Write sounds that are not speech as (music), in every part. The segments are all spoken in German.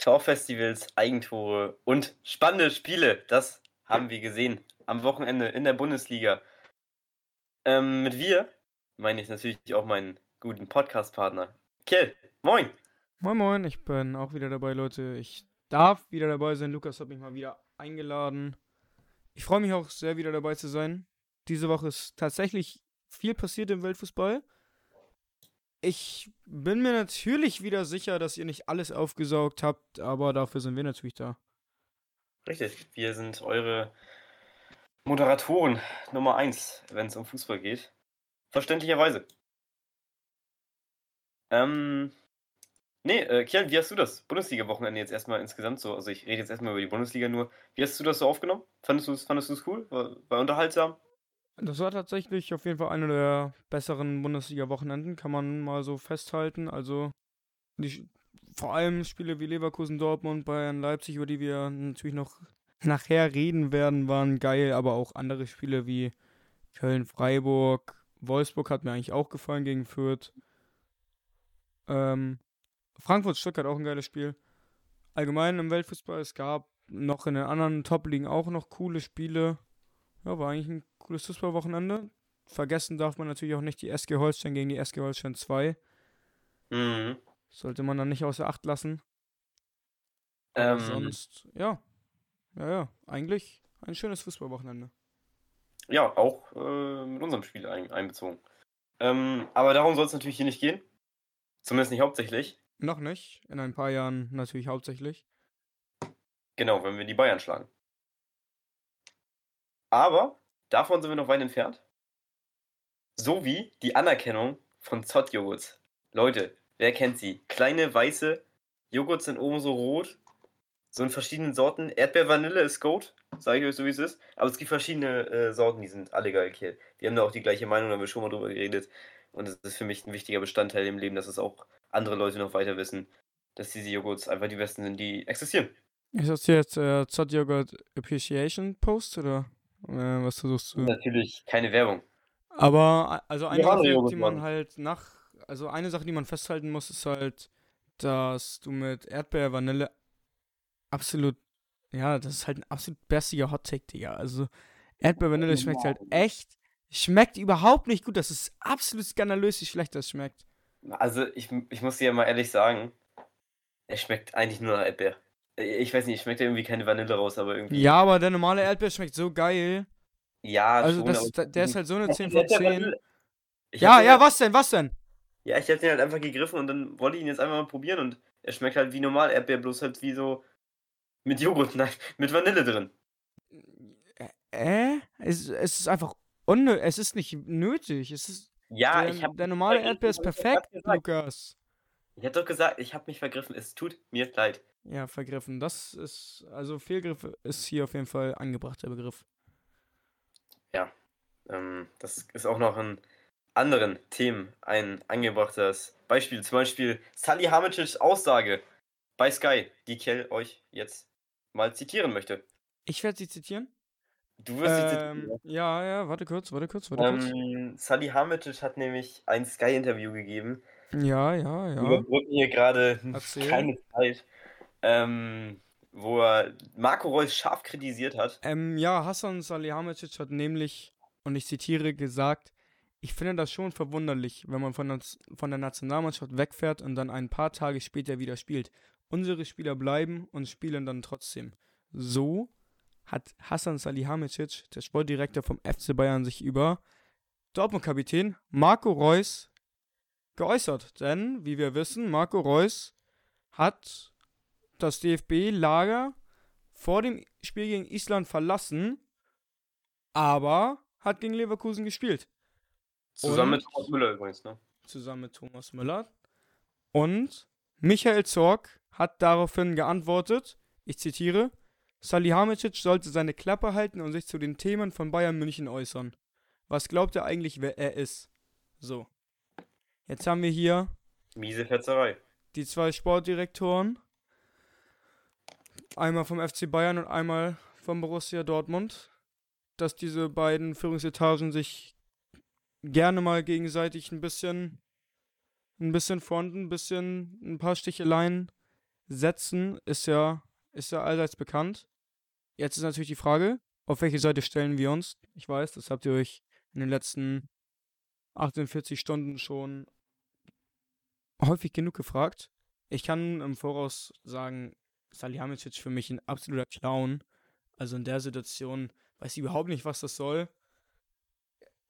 Torfestivals, Eigentore und spannende Spiele. Das haben wir gesehen am Wochenende in der Bundesliga. Ähm, mit wir meine ich natürlich auch meinen guten Podcast-Partner. Kill, moin! Moin Moin, ich bin auch wieder dabei, Leute. Ich darf wieder dabei sein. Lukas hat mich mal wieder eingeladen. Ich freue mich auch sehr, wieder dabei zu sein. Diese Woche ist tatsächlich viel passiert im Weltfußball. Ich bin mir natürlich wieder sicher, dass ihr nicht alles aufgesaugt habt, aber dafür sind wir natürlich da. Richtig, wir sind eure Moderatoren Nummer 1, wenn es um Fußball geht. Verständlicherweise. Ähm, nee, äh, Kian, wie hast du das Bundesliga-Wochenende jetzt erstmal insgesamt so? Also ich rede jetzt erstmal über die Bundesliga nur. Wie hast du das so aufgenommen? Fandest du es fandest cool? War, war unterhaltsam? Das war tatsächlich auf jeden Fall eine der besseren Bundesliga-Wochenenden, kann man mal so festhalten. Also die, vor allem Spiele wie Leverkusen, Dortmund, Bayern, Leipzig, über die wir natürlich noch nachher reden werden, waren geil, aber auch andere Spiele wie Köln, Freiburg, Wolfsburg hat mir eigentlich auch gefallen gegen Fürth. Ähm, Frankfurt, Stuttgart auch ein geiles Spiel. Allgemein im Weltfußball, es gab noch in den anderen Top-Ligen auch noch coole Spiele. Ja, war eigentlich ein cooles Fußballwochenende. Vergessen darf man natürlich auch nicht die SG Holstein gegen die SG Holstein 2. Mhm. Sollte man dann nicht außer Acht lassen. Ähm, sonst, ja. Ja, ja. Eigentlich ein schönes Fußballwochenende. Ja, auch äh, mit unserem Spiel ein, einbezogen. Ähm, aber darum soll es natürlich hier nicht gehen. Zumindest nicht hauptsächlich. Noch nicht. In ein paar Jahren natürlich hauptsächlich. Genau, wenn wir die Bayern schlagen. Aber davon sind wir noch weit entfernt. So wie die Anerkennung von Zott-Joghurts. Leute, wer kennt sie? Kleine weiße Joghurts sind oben so rot. So in verschiedenen Sorten. Erdbeer-Vanille ist Goat, sage ich euch so wie es ist. Aber es gibt verschiedene äh, Sorten, die sind alle geil hier. Die haben da auch die gleiche Meinung, da haben wir schon mal drüber geredet. Und es ist für mich ein wichtiger Bestandteil im Leben, dass es auch andere Leute noch weiter wissen, dass diese Joghurts einfach die besten sind, die existieren. Ist das jetzt äh, Zott Yogurt Appreciation Post oder äh, was versuchst du? Natürlich keine Werbung. Aber also eine haben Sache, die man halt nach, also eine Sache, die man festhalten muss, ist halt, dass du mit Erdbeer, Vanille absolut, ja, das ist halt ein absolut bestiger Hot Take, Digga. Also Erdbeer, Vanille schmeckt halt echt, schmeckt überhaupt nicht gut. Das ist absolut skandalös, wie schlecht das schmeckt. Also ich, ich muss dir mal ehrlich sagen, es schmeckt eigentlich nur nach Erdbeer. Ich weiß nicht, es schmeckt ja irgendwie keine Vanille raus, aber irgendwie. Ja, aber der normale Erdbeer schmeckt so geil. Ja, Also schon, das, der ist halt so eine Ich 10 hab von den 10. Vanille- Ich Ja, ja, halt- was denn, was denn? Ja, ich hab den halt einfach gegriffen und dann wollte ich ihn jetzt einfach mal probieren und er schmeckt halt wie normal Erdbeer, bloß halt wie so mit Joghurt, (laughs) nein, mit Vanille drin. Äh? Es, es ist einfach unnö es ist nicht nötig. Es ist Ja, der, ich hab der normale Erdbeer ist perfekt. Lukas. Ich hab doch gesagt, ich hab mich vergriffen, es tut mir leid. Ja, vergriffen. Das ist, also Fehlgriff ist hier auf jeden Fall angebracht, der Begriff. Ähm, das ist auch noch in anderen Themen ein angebrachtes Beispiel. Zum Beispiel Sally Hamicics Aussage bei Sky, die Kell euch jetzt mal zitieren möchte. Ich werde sie zitieren. Du wirst sie Ähm, zitieren. ja, ja, warte kurz, warte kurz, warte kurz. Ähm, Sally Hamicic hat nämlich ein Sky-Interview gegeben. Ja, ja, Wir ja. überbrücken hier gerade keine Zeit. Ähm, wo er Marco Reus scharf kritisiert hat. Ähm, ja, Hassan Salihamidzic hat nämlich, und ich zitiere, gesagt, ich finde das schon verwunderlich, wenn man von, der- von der Nationalmannschaft wegfährt und dann ein paar Tage später wieder spielt. Unsere Spieler bleiben und spielen dann trotzdem. So hat Hassan Salihamidzic, der Sportdirektor vom FC Bayern, sich über Dortmund-Kapitän Marco Reus geäußert. Denn, wie wir wissen, Marco Reus hat das DFB-Lager vor dem Spiel gegen Island verlassen, aber hat gegen Leverkusen gespielt. Zusammen Und- mit Thomas Müller übrigens, ne? Zusammen mit Thomas Müller. Und Michael Zorg hat daraufhin geantwortet, ich zitiere, Salihamidzic sollte seine Klappe halten und sich zu den Themen von Bayern München äußern. Was glaubt er eigentlich, wer er ist? So. Jetzt haben wir hier Miese Fetzerei. die zwei Sportdirektoren. Einmal vom FC Bayern und einmal vom Borussia Dortmund. Dass diese beiden Führungsetagen sich gerne mal gegenseitig ein bisschen, ein bisschen fronten, ein bisschen, ein paar Sticheleien setzen, ist ja, ist ja allseits bekannt. Jetzt ist natürlich die Frage, auf welche Seite stellen wir uns? Ich weiß, das habt ihr euch in den letzten 48 Stunden schon häufig genug gefragt. Ich kann im Voraus sagen, Salihamidzic für mich ein absoluter Clown. Also in der Situation weiß ich überhaupt nicht, was das soll.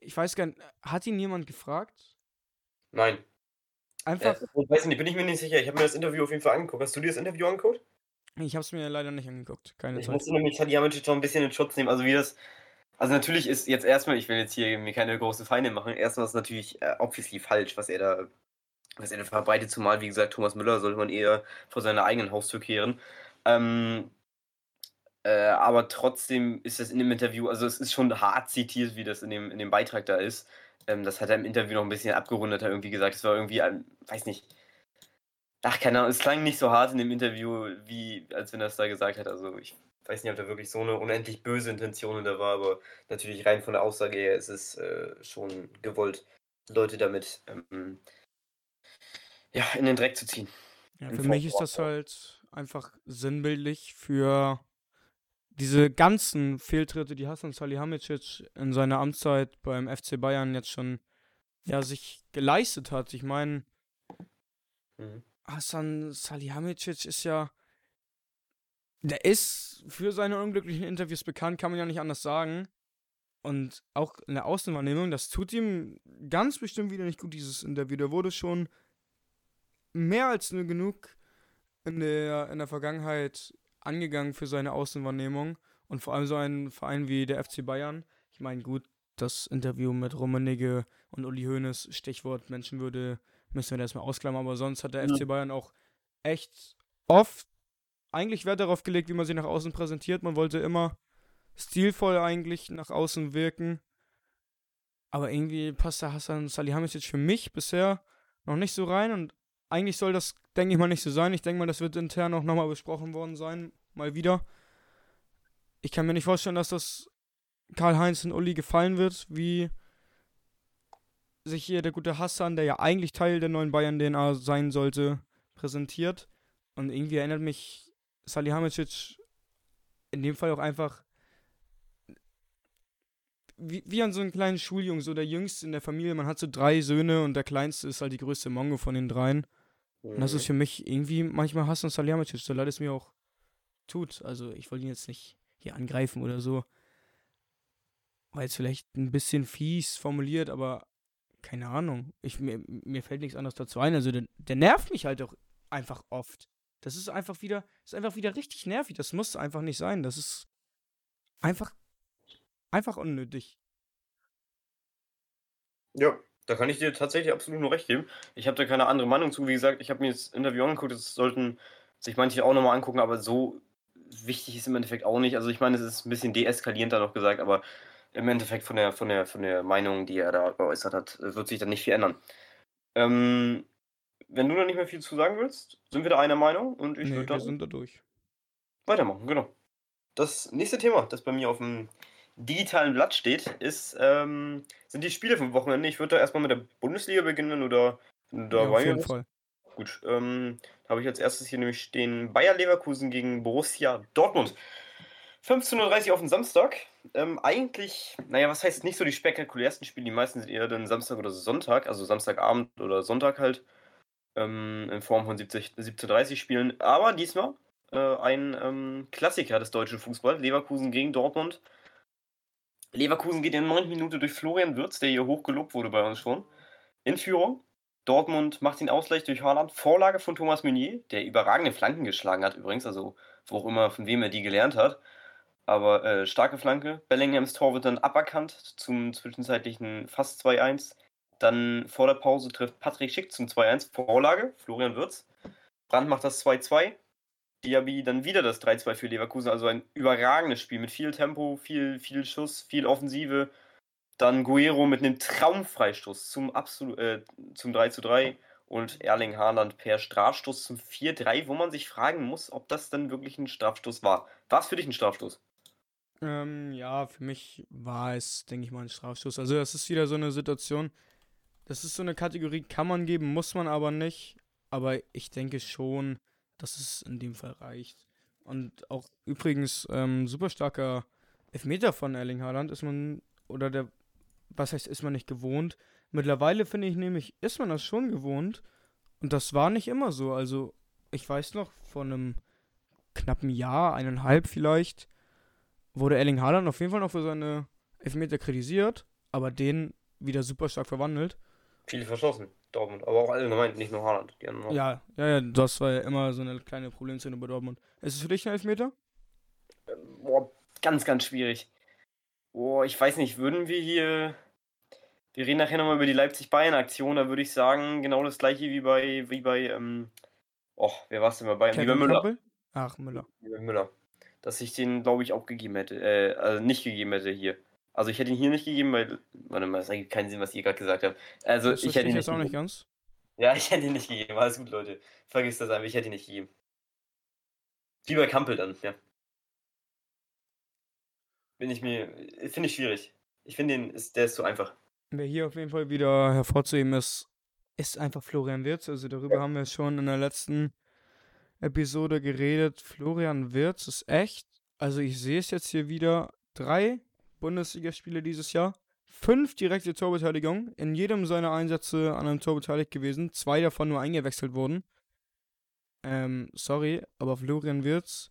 Ich weiß gar nicht, hat ihn jemand gefragt? Nein. Einfach. Äh, ich weiß nicht, bin ich mir nicht sicher. Ich habe mir das Interview auf jeden Fall angeguckt. Hast du dir das Interview angeguckt? Ich habe es mir leider nicht angeguckt. Keine ich Zeit. musste nämlich Salihamidzic noch ein bisschen in Schutz nehmen. Also wie das. Also natürlich ist jetzt erstmal, ich will jetzt hier mir keine großen Feinde machen. Erstmal ist natürlich äh, obviously falsch, was er da, was er da verbreitet. Zumal, wie gesagt, Thomas Müller sollte man eher vor seiner eigenen Haustür kehren. Ähm, äh, aber trotzdem ist das in dem Interview, also es ist schon hart zitiert, wie das in dem, in dem Beitrag da ist. Ähm, das hat er im Interview noch ein bisschen abgerundet, hat irgendwie gesagt, es war irgendwie, ein, weiß nicht. Ach, keine Ahnung, es klang nicht so hart in dem Interview, wie als wenn er es da gesagt hat. Also ich weiß nicht, ob da wirklich so eine unendlich böse Intention da war, aber natürlich rein von der Aussage her ist es äh, schon gewollt, Leute damit ähm, ja, in den Dreck zu ziehen. Ja, für mich ist das halt einfach sinnbildlich für diese ganzen Fehltritte, die Hasan Salihamidzic in seiner Amtszeit beim FC Bayern jetzt schon ja, sich geleistet hat. Ich meine, mhm. Hasan Salihamidzic ist ja der ist für seine unglücklichen Interviews bekannt, kann man ja nicht anders sagen. Und auch in der Außenwahrnehmung, das tut ihm ganz bestimmt wieder nicht gut, dieses Interview. Der wurde schon mehr als nur genug in der, in der Vergangenheit angegangen für seine Außenwahrnehmung. Und vor allem so ein Verein wie der FC Bayern. Ich meine, gut, das Interview mit Rummenigge und Uli Hoeneß, Stichwort Menschenwürde, müssen wir erstmal ausklammern. Aber sonst hat der ja. FC Bayern auch echt oft eigentlich Wert darauf gelegt, wie man sich nach außen präsentiert. Man wollte immer stilvoll eigentlich nach außen wirken. Aber irgendwie passt der Hassan Salihamidzic für mich bisher noch nicht so rein und eigentlich soll das, denke ich mal, nicht so sein. Ich denke mal, das wird intern auch nochmal besprochen worden sein, mal wieder. Ich kann mir nicht vorstellen, dass das Karl-Heinz und Uli gefallen wird, wie sich hier der gute Hassan, der ja eigentlich Teil der neuen Bayern-DNA sein sollte, präsentiert. Und irgendwie erinnert mich Salihamidzic in dem Fall auch einfach wie, wie an so einen kleinen Schuljungen, so der Jüngste in der Familie. Man hat so drei Söhne und der Kleinste ist halt die größte Mongo von den dreien. Mhm. Und das ist mhm. für mich irgendwie manchmal Hassan Salihamidzic, so leid es mir auch tut. Also ich wollte ihn jetzt nicht hier angreifen oder so. War jetzt vielleicht ein bisschen fies formuliert, aber keine Ahnung. Ich, mir, mir fällt nichts anderes dazu ein. Also der, der nervt mich halt auch einfach oft. Das ist einfach wieder, ist einfach wieder richtig nervig. Das muss einfach nicht sein. Das ist einfach, einfach unnötig. Ja, da kann ich dir tatsächlich absolut nur recht geben. Ich habe da keine andere Meinung zu. Wie gesagt, ich habe mir das Interview angeguckt. Das sollten sich manche auch nochmal angucken, aber so wichtig ist im Endeffekt auch nicht. Also ich meine, es ist ein bisschen deeskalierend da noch gesagt, aber im Endeffekt von der, von der, von der Meinung, die er da geäußert hat, wird sich dann nicht viel ändern. Ähm, wenn du da nicht mehr viel zu sagen willst, sind wir da einer Meinung und ich nee, würde dann. Wir sind da durch. Weitermachen, genau. Das nächste Thema, das bei mir auf dem digitalen Blatt steht, ist, ähm, sind die Spiele vom Wochenende. Ich würde da erstmal mit der Bundesliga beginnen oder da ja, auf jeden Fall. Gut, ähm, da habe ich als erstes hier nämlich stehen Bayer Leverkusen gegen Borussia Dortmund. 15.30 Uhr auf den Samstag. Ähm, eigentlich, naja, was heißt nicht so die spektakulärsten Spiele, die meisten sind eher dann Samstag oder Sonntag, also Samstagabend oder Sonntag halt ähm, in Form von 70, 1730 Spielen. Aber diesmal äh, ein ähm, Klassiker des deutschen Fußballs, Leverkusen gegen Dortmund. Leverkusen geht in 9 Minuten durch Florian Würz, der hier hochgelobt wurde bei uns schon, in Führung. Dortmund macht den Ausgleich durch Haaland. Vorlage von Thomas Meunier, der überragende Flanken geschlagen hat übrigens, also wo auch immer, von wem er die gelernt hat. Aber äh, starke Flanke. Bellinghams Tor wird dann aberkannt zum zwischenzeitlichen fast 2-1. Dann vor der Pause trifft Patrick Schick zum 2-1. Vorlage, Florian Würz. Brandt macht das 2-2. Diaby dann wieder das 3-2 für Leverkusen. Also ein überragendes Spiel mit viel Tempo, viel, viel Schuss, viel Offensive. Dann Guerrero mit einem Traumfreistoß zum, Absol äh, zum 3-3 und Erling Haaland per Strafstoß zum 4-3, wo man sich fragen muss, ob das dann wirklich ein Strafstoß war. War es für dich ein Strafstoß? Ähm, ja, für mich war es, denke ich mal, ein Strafstoß. Also das ist wieder so eine Situation, das ist so eine Kategorie, kann man geben, muss man aber nicht. Aber ich denke schon, dass es in dem Fall reicht. Und auch übrigens ähm, super starker Elfmeter von Erling Haaland ist man, oder der, was heißt, ist man nicht gewohnt. Mittlerweile finde ich nämlich, ist man das schon gewohnt. Und das war nicht immer so. Also, ich weiß noch, vor einem knappen Jahr, eineinhalb vielleicht, wurde Erling Haaland auf jeden Fall noch für seine Elfmeter kritisiert, aber den wieder super stark verwandelt. Viele verschossen, Dortmund. Aber auch allgemein, nicht nur Haaland. Die anderen ja, ja, ja, das war ja immer so eine kleine Problemszene bei Dortmund. Ist es für dich ein Elfmeter? Ähm, boah, ganz, ganz schwierig. Boah, ich weiß nicht, würden wir hier. Wir reden nachher nochmal über die Leipzig-Bayern-Aktion, da würde ich sagen, genau das gleiche wie bei, wie bei, ähm, oh, wer war es denn bei Bayern? Kevin wie bei Müller. Kappel? Ach, Müller. Wie bei Müller. Dass ich den, glaube ich, auch gegeben hätte, äh, also nicht gegeben hätte hier. Also ich hätte ihn hier nicht gegeben, weil, warte mal, es ergibt keinen Sinn, was ihr gerade gesagt habt. Also das ich hätte ihn jetzt auch nicht ganz. Ja, ich hätte ihn nicht gegeben. Alles gut, Leute. Vergiss das einfach, ich hätte ihn nicht gegeben. Wie bei Kampel dann, ja. Bin ich mir, finde ich schwierig. Ich finde den, ist, der ist zu einfach. Wer hier auf jeden Fall wieder hervorzuheben ist, ist einfach Florian Wirz. Also darüber ja. haben wir schon in der letzten Episode geredet. Florian Wirz ist echt. Also ich sehe es jetzt hier wieder. Drei Bundesligaspiele dieses Jahr. Fünf direkte Torbeteiligungen. In jedem seiner Einsätze an einem Tor beteiligt gewesen. Zwei davon nur eingewechselt wurden. Ähm, sorry, aber Florian Wirz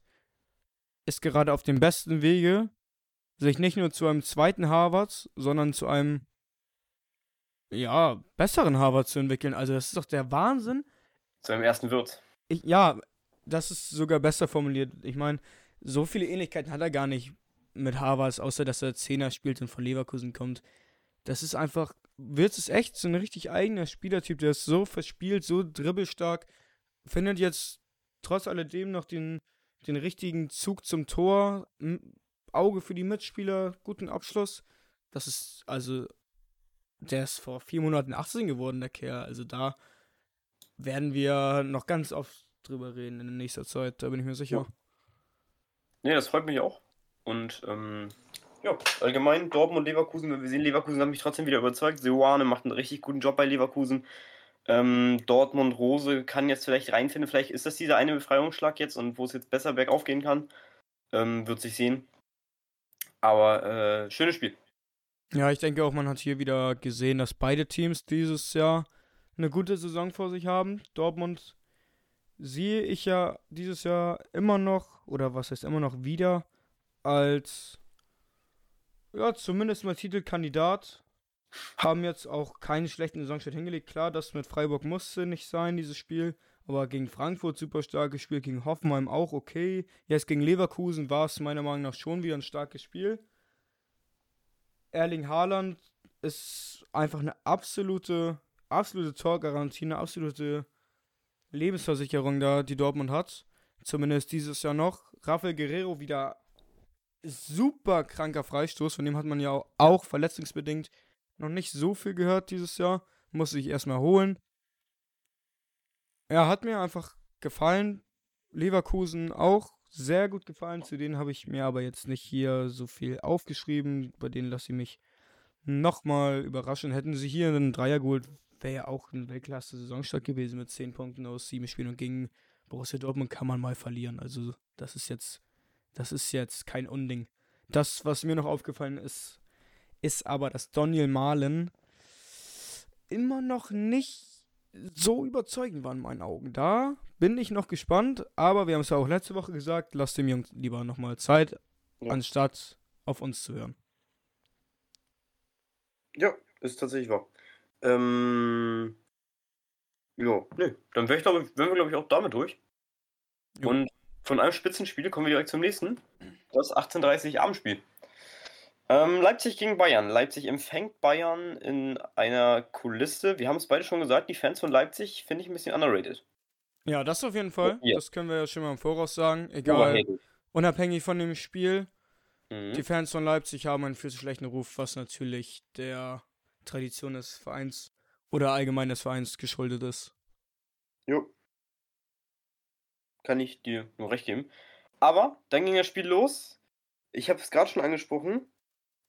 ist gerade auf dem besten Wege, sich nicht nur zu einem zweiten Harvard, sondern zu einem ja, besseren Harvard zu entwickeln. Also das ist doch der Wahnsinn. Zu einem ersten Wirt. Ich, ja, das ist sogar besser formuliert. Ich meine, so viele Ähnlichkeiten hat er gar nicht mit Harvards, außer dass er Zehner spielt und von Leverkusen kommt. Das ist einfach, Wirtz ist echt so ein richtig eigener Spielertyp, der ist so verspielt, so dribbelstark, findet jetzt trotz alledem noch den, den richtigen Zug zum Tor, Auge für die Mitspieler, guten Abschluss. Das ist, also, der ist vor vier Monaten 18 geworden, der Kerl. Also da werden wir noch ganz oft drüber reden in nächster Zeit, da bin ich mir sicher. Ja. Nee, das freut mich auch. Und ähm, ja, allgemein Dortmund und Leverkusen, wir sehen, Leverkusen hat mich trotzdem wieder überzeugt. Seoane macht einen richtig guten Job bei Leverkusen. Ähm, Dortmund, Rose kann jetzt vielleicht reinfinden. Vielleicht ist das dieser eine Befreiungsschlag jetzt und wo es jetzt besser bergauf gehen kann. Ähm, wird sich sehen. Aber äh, schönes Spiel. Ja, ich denke auch, man hat hier wieder gesehen, dass beide Teams dieses Jahr eine gute Saison vor sich haben. Dortmund sehe ich ja dieses Jahr immer noch, oder was heißt immer noch wieder, als ja, zumindest mal Titelkandidat. Haben jetzt auch keinen schlechten Saisonstart hingelegt. Klar, das mit Freiburg musste nicht sein, dieses Spiel. Aber gegen Frankfurt super starkes Spiel, gegen Hoffenheim auch okay. Jetzt gegen Leverkusen war es meiner Meinung nach schon wieder ein starkes Spiel. Erling Haaland ist einfach eine absolute, absolute Torgarantie, eine absolute Lebensversicherung da, die Dortmund hat. Zumindest dieses Jahr noch. Rafael Guerrero wieder super kranker Freistoß. Von dem hat man ja auch verletzungsbedingt noch nicht so viel gehört dieses Jahr. Muss ich erstmal holen. Ja, hat mir einfach gefallen. Leverkusen auch sehr gut gefallen. Zu denen habe ich mir aber jetzt nicht hier so viel aufgeschrieben. Bei denen lasse ich mich nochmal überraschen. Hätten sie hier einen Dreier geholt, wäre ja auch ein Weltklasse-Saisonstart gewesen mit 10 Punkten aus 7 Spielen. Und gegen Borussia Dortmund kann man mal verlieren. Also, das ist jetzt das ist jetzt kein Unding. Das, was mir noch aufgefallen ist, ist aber, dass Daniel Malen immer noch nicht so überzeugend war in meinen Augen. Da bin ich noch gespannt, aber wir haben es ja auch letzte Woche gesagt, lasst dem Jungen lieber nochmal Zeit, ja. anstatt auf uns zu hören. Ja, ist tatsächlich wahr. Ähm, ja, nee, dann wäre ich, glaube wir, glaube ich, auch damit durch. Jo. Und von einem Spitzenspiel kommen wir direkt zum nächsten. Das 18:30 Abendspiel. Ähm, Leipzig gegen Bayern. Leipzig empfängt Bayern in einer Kulisse. Wir haben es beide schon gesagt, die Fans von Leipzig finde ich ein bisschen underrated. Ja, das auf jeden Fall. Ja. Das können wir ja schon mal im Voraus sagen. Egal. Unabhängig von dem Spiel. Mhm. Die Fans von Leipzig haben einen viel zu schlechten Ruf, was natürlich der Tradition des Vereins oder allgemein des Vereins geschuldet ist. Jo kann ich dir nur recht geben. Aber dann ging das Spiel los. Ich habe es gerade schon angesprochen.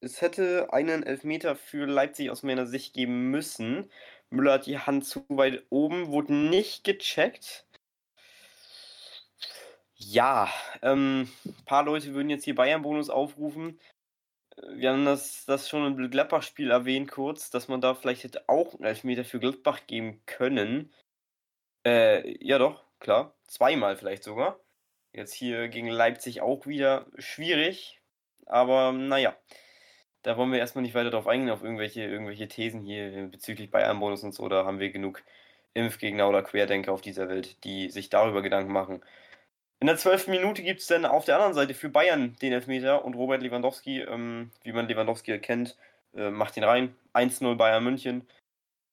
Es hätte einen Elfmeter für Leipzig aus meiner Sicht geben müssen. Müller hat die Hand zu weit oben, wurde nicht gecheckt. Ja, ähm, ein paar Leute würden jetzt hier Bayern-Bonus aufrufen. Wir haben das, das schon im Gladbach-Spiel erwähnt kurz, dass man da vielleicht hätte auch einen Elfmeter für Gladbach geben können. Äh, ja doch, klar. Zweimal vielleicht sogar. Jetzt hier gegen Leipzig auch wieder schwierig. Aber naja, da wollen wir erstmal nicht weiter drauf eingehen, auf irgendwelche, irgendwelche Thesen hier bezüglich Bayern-Bonus und so. Da haben wir genug Impfgegner oder Querdenker auf dieser Welt, die sich darüber Gedanken machen. In der zwölften Minute gibt es dann auf der anderen Seite für Bayern den Elfmeter und Robert Lewandowski, ähm, wie man Lewandowski erkennt, äh, macht ihn rein. 1-0 Bayern München.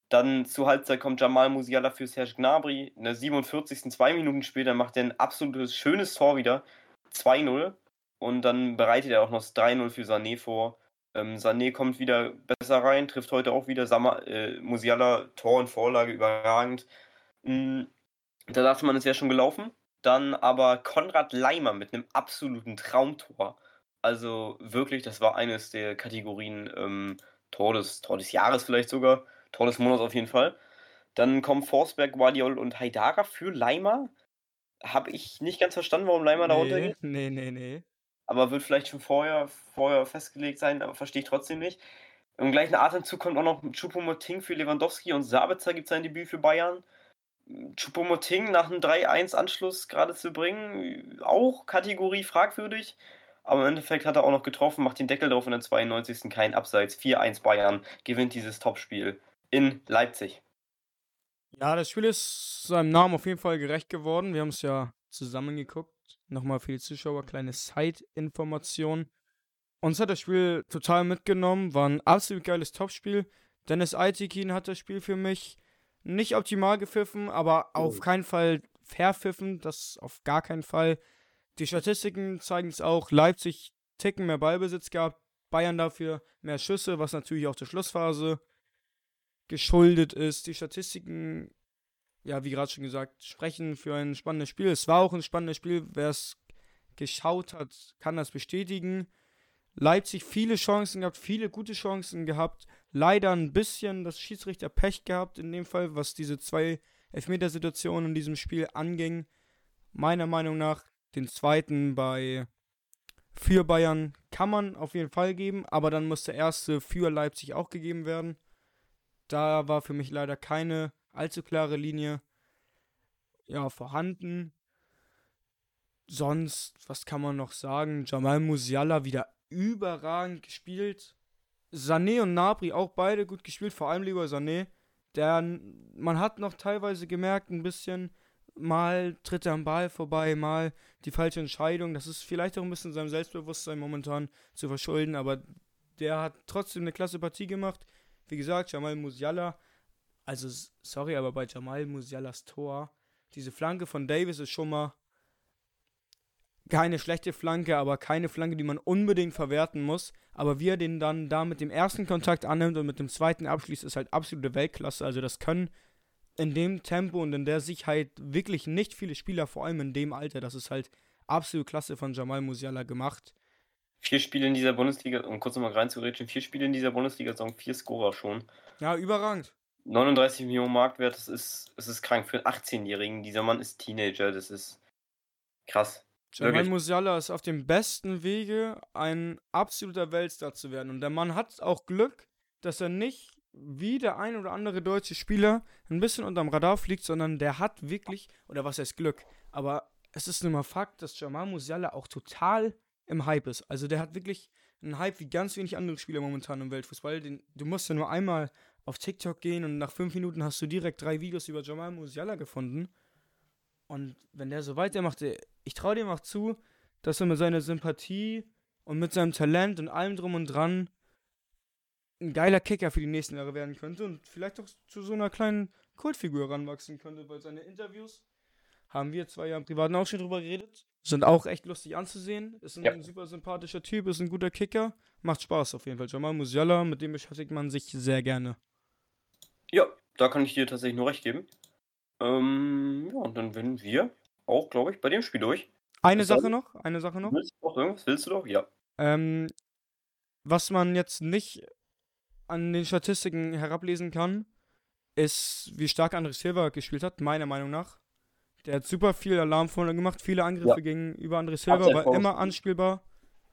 Dann zur Halbzeit kommt Jamal Musiala für Serge Gnabry. In der 47. zwei Minuten später macht er ein absolutes schönes Tor wieder. 2-0. Und dann bereitet er auch noch das 3-0 für Sané vor. Ähm, Sané kommt wieder besser rein, trifft heute auch wieder Sama, äh, Musiala, Tor und Vorlage überragend. Mhm. Da dachte man, es wäre schon gelaufen. Dann aber Konrad Leimer mit einem absoluten Traumtor. Also wirklich, das war eines der Kategorien ähm, Tor, des, Tor des Jahres vielleicht sogar. Tor des Monats auf jeden Fall. Dann kommen Forsberg, Guardiol und Haidara für Leimer. Habe ich nicht ganz verstanden, warum Leimer nee, da runtergeht. Nee, nee, nee. Aber wird vielleicht schon vorher, vorher festgelegt sein, aber verstehe ich trotzdem nicht. Im gleichen Atemzug kommt auch noch Choupo-Moting für Lewandowski und Sabitzer gibt sein Debüt für Bayern. Choupo-Moting nach einem 3-1-Anschluss gerade zu bringen, auch Kategorie fragwürdig. Aber im Endeffekt hat er auch noch getroffen, macht den Deckel drauf in der 92. kein Abseits. 4-1 Bayern gewinnt dieses Topspiel in Leipzig. Ja, das Spiel ist seinem Namen auf jeden Fall gerecht geworden. Wir haben es ja zusammen geguckt. Nochmal für die Zuschauer kleine Side-Information. Uns hat das Spiel total mitgenommen, war ein absolut geiles Topspiel. Dennis Aitikin hat das Spiel für mich nicht optimal gepfiffen, aber oh. auf keinen Fall verpfiffen, das auf gar keinen Fall. Die Statistiken zeigen es auch. Leipzig ticken mehr Ballbesitz gehabt, Bayern dafür mehr Schüsse, was natürlich auch der Schlussphase geschuldet ist. Die Statistiken, ja, wie gerade schon gesagt, sprechen für ein spannendes Spiel. Es war auch ein spannendes Spiel. Wer es geschaut hat, kann das bestätigen. Leipzig viele Chancen gehabt, viele gute Chancen gehabt. Leider ein bisschen das Schiedsrichter Pech gehabt in dem Fall, was diese zwei Elfmetersituationen in diesem Spiel anging. Meiner Meinung nach den zweiten bei für Bayern kann man auf jeden Fall geben, aber dann muss der erste für Leipzig auch gegeben werden. Da war für mich leider keine allzu klare Linie ja, vorhanden. Sonst, was kann man noch sagen? Jamal Musiala wieder überragend gespielt. Sané und Nabri auch beide gut gespielt, vor allem lieber Sané. Der, man hat noch teilweise gemerkt, ein bisschen, mal tritt er am Ball vorbei, mal die falsche Entscheidung. Das ist vielleicht auch ein bisschen seinem Selbstbewusstsein momentan zu verschulden, aber der hat trotzdem eine klasse Partie gemacht. Wie gesagt, Jamal Musiala, also sorry, aber bei Jamal Musialas Tor, diese Flanke von Davis ist schon mal keine schlechte Flanke, aber keine Flanke, die man unbedingt verwerten muss. Aber wie er den dann da mit dem ersten Kontakt annimmt und mit dem zweiten abschließt, ist halt absolute Weltklasse. Also das können in dem Tempo und in der Sicherheit wirklich nicht viele Spieler, vor allem in dem Alter. Das ist halt absolut klasse von Jamal Musiala gemacht. Vier Spiele in dieser Bundesliga, um kurz nochmal reinzureden, vier Spiele in dieser Bundesliga-Saison, vier Scorer schon. Ja, überragend. 39 Millionen Marktwert, das ist, das ist krank für einen 18-Jährigen. Dieser Mann ist Teenager, das ist krass. Jamal Musiala ist auf dem besten Wege, ein absoluter Weltstar zu werden. Und der Mann hat auch Glück, dass er nicht wie der ein oder andere deutsche Spieler ein bisschen unterm Radar fliegt, sondern der hat wirklich, oder was heißt Glück, aber es ist nun mal Fakt, dass Jamal Musiala auch total im Hype ist. Also der hat wirklich einen Hype wie ganz wenig andere Spieler momentan im Weltfußball. Den, du musst ja nur einmal auf TikTok gehen und nach fünf Minuten hast du direkt drei Videos über Jamal Musiala gefunden. Und wenn der so weitermacht, ich traue dem auch zu, dass er mit seiner Sympathie und mit seinem Talent und allem drum und dran ein geiler Kicker für die nächsten Jahre werden könnte und vielleicht auch zu so einer kleinen Kultfigur ranwachsen könnte, weil seine Interviews haben wir zwei Jahre im Privaten auch schon drüber geredet. Sind auch echt lustig anzusehen. Ist ein ja. super sympathischer Typ, ist ein guter Kicker. Macht Spaß auf jeden Fall. Jamal Musiala, mit dem beschäftigt man sich sehr gerne. Ja, da kann ich dir tatsächlich nur recht geben. Ähm, ja, und dann werden wir auch, glaube ich, bei dem Spiel durch. Eine Was Sache noch, eine Sache noch. Willst du noch irgendwas? Willst du doch? Ja. Ähm, was man jetzt nicht an den Statistiken herablesen kann, ist, wie stark André Silva gespielt hat, meiner Meinung nach. Der hat super viel Alarm vorne gemacht, viele Angriffe ja. gegenüber André Silva, war immer anspielbar.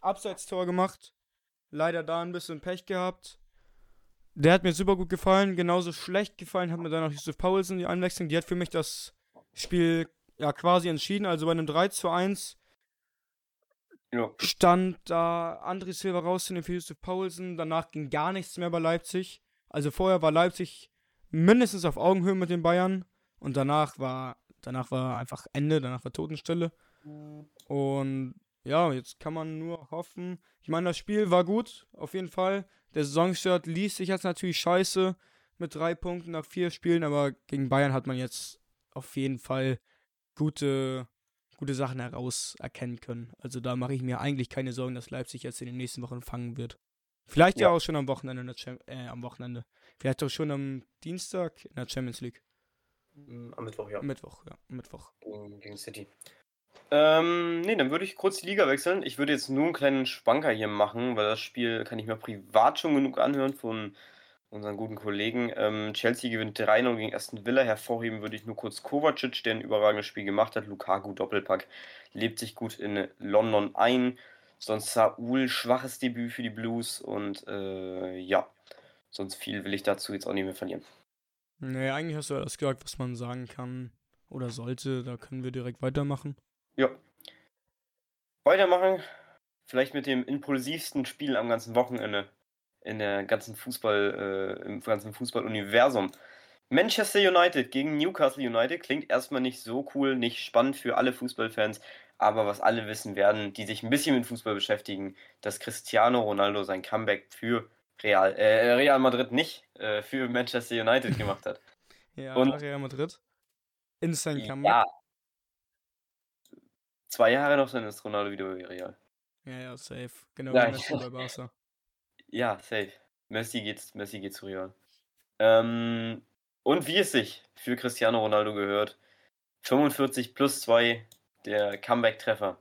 Abseitstor gemacht. Leider da ein bisschen Pech gehabt. Der hat mir super gut gefallen. Genauso schlecht gefallen hat mir dann auch Yusuf Paulsen, die Einwechslung. Die hat für mich das Spiel ja quasi entschieden. Also bei einem 3 zu 1 ja. stand da André Silva rauszunehmen für Yusuf Paulsen. Danach ging gar nichts mehr bei Leipzig. Also vorher war Leipzig mindestens auf Augenhöhe mit den Bayern. Und danach war, danach war einfach Ende, danach war Totenstille. Und ja, jetzt kann man nur hoffen. Ich meine, das Spiel war gut, auf jeden Fall. Der Saisonstart ließ sich jetzt natürlich scheiße mit drei Punkten nach vier Spielen, aber gegen Bayern hat man jetzt auf jeden Fall gute, gute Sachen heraus erkennen können. Also da mache ich mir eigentlich keine Sorgen, dass Leipzig jetzt in den nächsten Wochen fangen wird. Vielleicht ja, ja auch schon am Wochenende, äh, am Wochenende. Vielleicht auch schon am Dienstag in der Champions League. Mm, am Mittwoch, ja. Mittwoch, ja. Mittwoch. Gegen City. Ähm, nee, dann würde ich kurz die Liga wechseln. Ich würde jetzt nur einen kleinen Spanker hier machen, weil das Spiel kann ich mir privat schon genug anhören von unseren guten Kollegen. Ähm, Chelsea gewinnt 3-0 gegen Aston Villa. Hervorheben würde ich nur kurz Kovacic, der ein überragendes Spiel gemacht hat. Lukaku Doppelpack lebt sich gut in London ein. Sonst Saul schwaches Debüt für die Blues und äh, ja, sonst viel will ich dazu jetzt auch nicht mehr verlieren. Nee, eigentlich hast du alles gesagt, was man sagen kann oder sollte. Da können wir direkt weitermachen. Ja. Weitermachen. Vielleicht mit dem impulsivsten Spiel am ganzen Wochenende in der ganzen Fußball, äh, im ganzen Fußballuniversum. Manchester United gegen Newcastle United klingt erstmal nicht so cool, nicht spannend für alle Fußballfans, aber was alle wissen werden, die sich ein bisschen mit Fußball beschäftigen, dass Cristiano Ronaldo sein Comeback für Real, äh, Real Madrid nicht, äh, für Manchester United gemacht hat. (laughs) ja, Und, Real Madrid. In sein Comeback. Ja, Zwei Jahre noch, dann ist Ronaldo wieder bei Real. Ja, ja, safe. Genau wie Messi bei (laughs) Barca. Ja, safe. Messi geht, Messi geht zu Real. Ähm, und wie es sich für Cristiano Ronaldo gehört, 45 plus 2 der Comeback-Treffer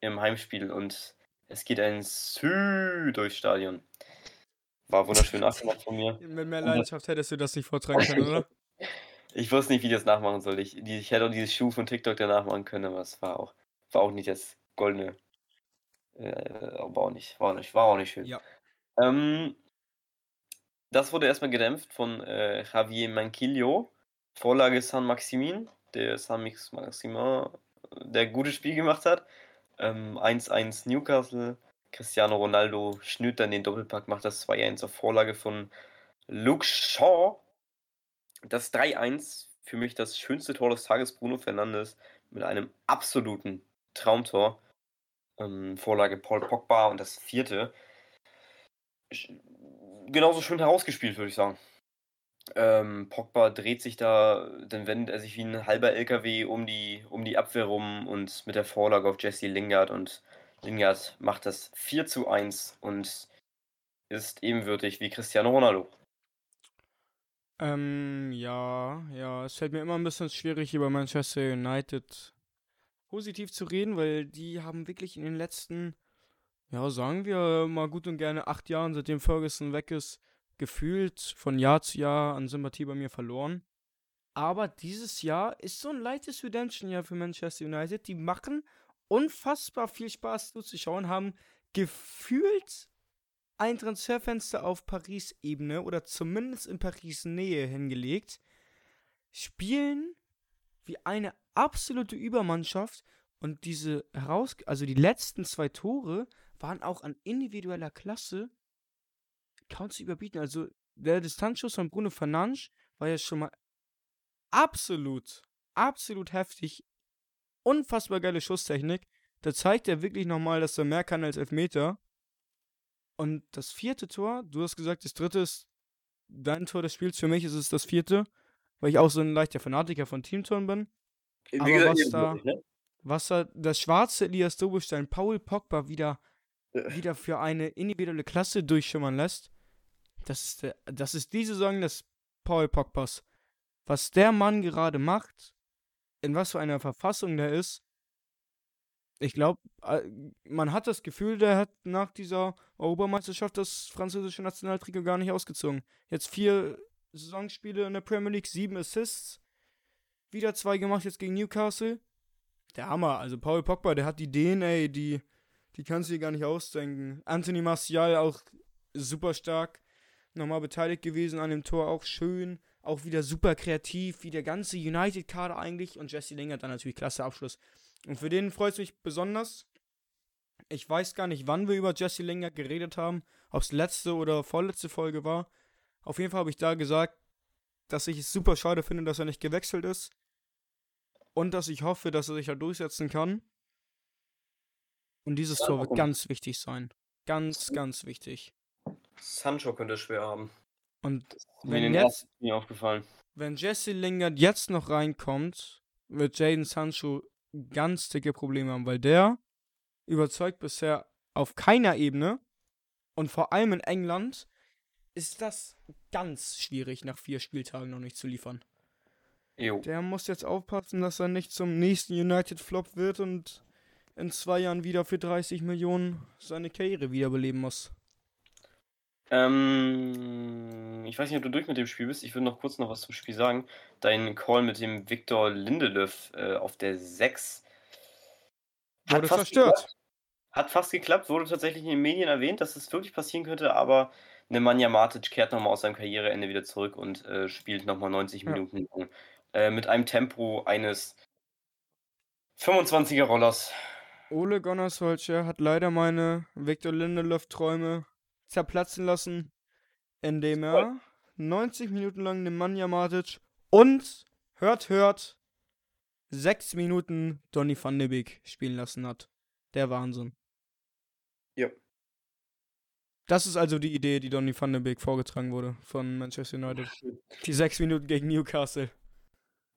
im Heimspiel und es geht ein Sü durchs Stadion. War wunderschön nachgemacht von mir. Mit mehr Leidenschaft hättest du das nicht vortragen können, oder? (laughs) ich wusste nicht, wie ich das nachmachen soll. Ich, ich hätte auch dieses Schuh von TikTok danach machen können, aber es war auch war auch nicht das goldene. Äh, war auch nicht, war auch nicht, war auch nicht schön. Ja. Ähm, das wurde erstmal gedämpft von äh, Javier Manquillo. Vorlage San Maximin, der San Maximin, der gutes Spiel gemacht hat. 1-1 ähm, Newcastle. Cristiano Ronaldo schnürt dann den Doppelpack, macht das 2-1 auf Vorlage von Luke Shaw. Das 3-1, für mich das schönste Tor des Tages, Bruno Fernandes, mit einem absoluten Traumtor. Ähm, Vorlage Paul Pogba und das vierte. Genauso schön herausgespielt, würde ich sagen. Ähm, Pogba dreht sich da, dann wendet er sich wie ein halber LKW um die, um die Abwehr rum und mit der Vorlage auf Jesse Lingard und Lingard macht das 4 zu 1 und ist ebenwürdig wie Cristiano Ronaldo. Ähm, ja, ja, es fällt mir immer ein bisschen schwierig, über Manchester United positiv zu reden, weil die haben wirklich in den letzten, ja, sagen wir mal gut und gerne acht Jahren, seitdem Ferguson weg ist, gefühlt von Jahr zu Jahr an Sympathie bei mir verloren. Aber dieses Jahr ist so ein leichtes Redemption-Jahr für Manchester United. Die machen unfassbar viel Spaß zuzuschauen, haben gefühlt ein Transferfenster auf Paris-Ebene oder zumindest in Paris-Nähe hingelegt, spielen wie eine absolute Übermannschaft und diese heraus, also die letzten zwei Tore waren auch an individueller Klasse kaum zu überbieten. Also der Distanzschuss von Bruno Fernandes war ja schon mal absolut, absolut heftig. Unfassbar geile Schusstechnik. Da zeigt er wirklich nochmal, dass er mehr kann als Elfmeter. Und das vierte Tor, du hast gesagt, das dritte ist dein Tor des Spiels. Für mich ist es das vierte, weil ich auch so ein leichter Fanatiker von Teamtoren bin. Aber gesagt, was da, ne? was da das schwarze Elias Dobestein Paul Pogba wieder, wieder für eine individuelle Klasse durchschimmern lässt, das ist, der, das ist die Saison des Paul Pogbas. Was der Mann gerade macht, in was für einer Verfassung der ist, ich glaube, man hat das Gefühl, der hat nach dieser Europameisterschaft das französische Nationaltrikot gar nicht ausgezogen. Jetzt vier Saisonspiele in der Premier League, sieben Assists Wieder zwei gemacht jetzt gegen Newcastle. Der Hammer. Also Paul Pogba, der hat die DNA, die, die kannst du dir gar nicht ausdenken. Anthony Martial auch super stark. Nochmal beteiligt gewesen an dem Tor, auch schön. Auch wieder super kreativ, wie der ganze United-Kader eigentlich. Und Jesse Lingard dann natürlich klasse Abschluss. Und für den freut es mich besonders. Ich weiß gar nicht, wann wir über Jesse Lingard geredet haben. Ob es letzte oder vorletzte Folge war. Auf jeden Fall habe ich da gesagt, dass ich es super schade finde, dass er nicht gewechselt ist. Und dass ich hoffe, dass er sich da durchsetzen kann. Und dieses Tor wird ganz wichtig sein. Ganz, ganz wichtig. Sancho könnte es schwer haben. Und Mir wenn den jetzt, nie aufgefallen. wenn Jesse Lingard jetzt noch reinkommt, wird Jaden Sancho ganz dicke Probleme haben, weil der überzeugt bisher auf keiner Ebene und vor allem in England ist das ganz schwierig, nach vier Spieltagen noch nicht zu liefern. Jo. Der muss jetzt aufpassen, dass er nicht zum nächsten United-Flop wird und in zwei Jahren wieder für 30 Millionen seine Karriere wiederbeleben muss. Ähm, ich weiß nicht, ob du durch mit dem Spiel bist. Ich würde noch kurz noch was zum Spiel sagen. Dein Call mit dem Victor Lindelöf äh, auf der 6 Wurde zerstört. Geklappt. Hat fast geklappt, wurde tatsächlich in den Medien erwähnt, dass es wirklich passieren könnte, aber Nemanja Matic kehrt nochmal aus seinem Karriereende wieder zurück und äh, spielt nochmal 90 Ja. Minuten lang. Äh, mit einem Tempo eines 25er Rollers. Ole Gunnar Solskjaer hat leider meine Victor Lindelöf-Träume zerplatzen lassen, indem er 90 Minuten lang Nemanja Matic und, hört, hört, 6 Minuten Donny van de Beek spielen lassen hat. Der Wahnsinn. Ja. Das ist also die Idee, die Donny van de Beek vorgetragen wurde von Manchester United. Die 6 Minuten gegen Newcastle.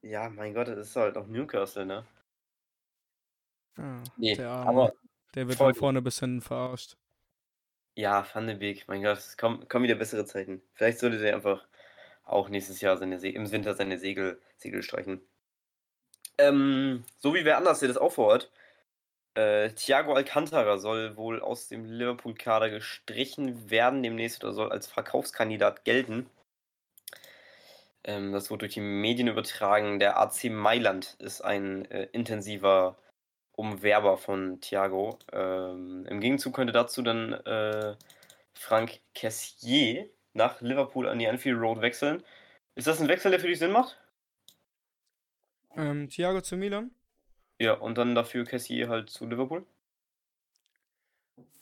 Ja, mein Gott, das ist halt auch Newcastle, ne? Ah, Nee, der Arme. aber Der wird von vorne bis hinten verarscht. Ja, Van de Beek, mein Gott, es kommen, kommen wieder bessere Zeiten. Vielleicht sollte der einfach auch nächstes Jahr seine Se im Winter seine Segel, Segel streichen. Ähm, so wie wer anders der das vorhat. Äh, Thiago Alcantara soll wohl aus dem Liverpool-Kader gestrichen werden demnächst oder soll als Verkaufskandidat gelten. Ähm, das wurde durch die Medien übertragen. Der AC Mailand ist ein äh, intensiver Umwerber von Thiago. Ähm, Im Gegenzug könnte dazu dann äh, Frank Cassier nach Liverpool an die Anfield Road wechseln. Ist das ein Wechsel, der für dich Sinn macht? Ähm, Thiago zu Milan. Ja, und dann dafür Cassier halt zu Liverpool?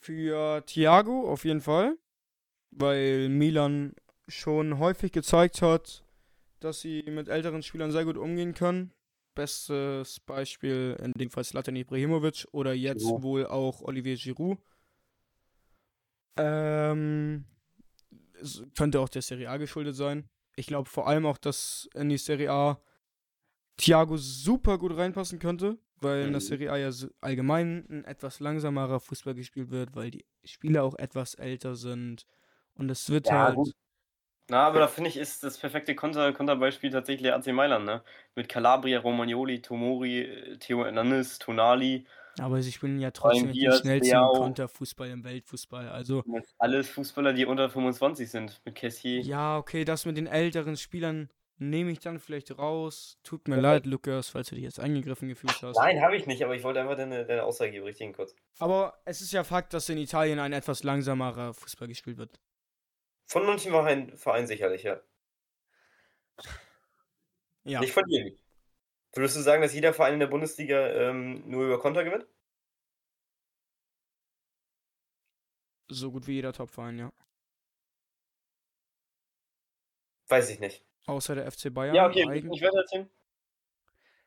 Für Thiago auf jeden Fall, weil Milan schon häufig gezeigt hat, dass sie mit älteren Spielern sehr gut umgehen können. Bestes Beispiel in dem Fall Zlatan Ibrahimovic oder jetzt Giroud. wohl auch Olivier Giroud. Ähm, könnte auch der Serie A geschuldet sein. Ich glaube vor allem auch, dass in die Serie A Thiago super gut reinpassen könnte, weil in der Mhm. Serie A ja allgemein ein etwas langsamerer Fußball gespielt wird, weil die Spieler auch etwas älter sind. Und es wird Ja, halt. gut. Na, aber da finde ich, ist das perfekte Konter Konterbeispiel tatsächlich AC Mailand, ne? Mit Calabria, Romagnoli, Tomori, äh, Theo Hernandez, Tonali. Aber sie spielen ja trotzdem den schnellsten. Konterfußball im Weltfußball. Also, alles Fußballer, die unter 25 sind. Mit Cassier. ja, okay, das mit den älteren Spielern nehme ich dann vielleicht raus. Tut mir Okay. leid, Lukas, falls du dich jetzt angegriffen gefühlt hast. Nein, habe ich nicht, aber ich wollte einfach deine, deine Aussage berichtigen kurz. Aber es ist ja Fakt, dass in Italien ein etwas langsamerer Fußball gespielt wird. Von manchen Vereinen Verein sicherlich, ja. Ja. Nicht von jedem. Würdest du sagen, dass jeder Verein in der Bundesliga ähm, nur über Konter gewinnt? So gut wie jeder Topverein, ja. Weiß ich nicht. Außer der FC Bayern. Ja, okay, eigen- ich werde erzählen.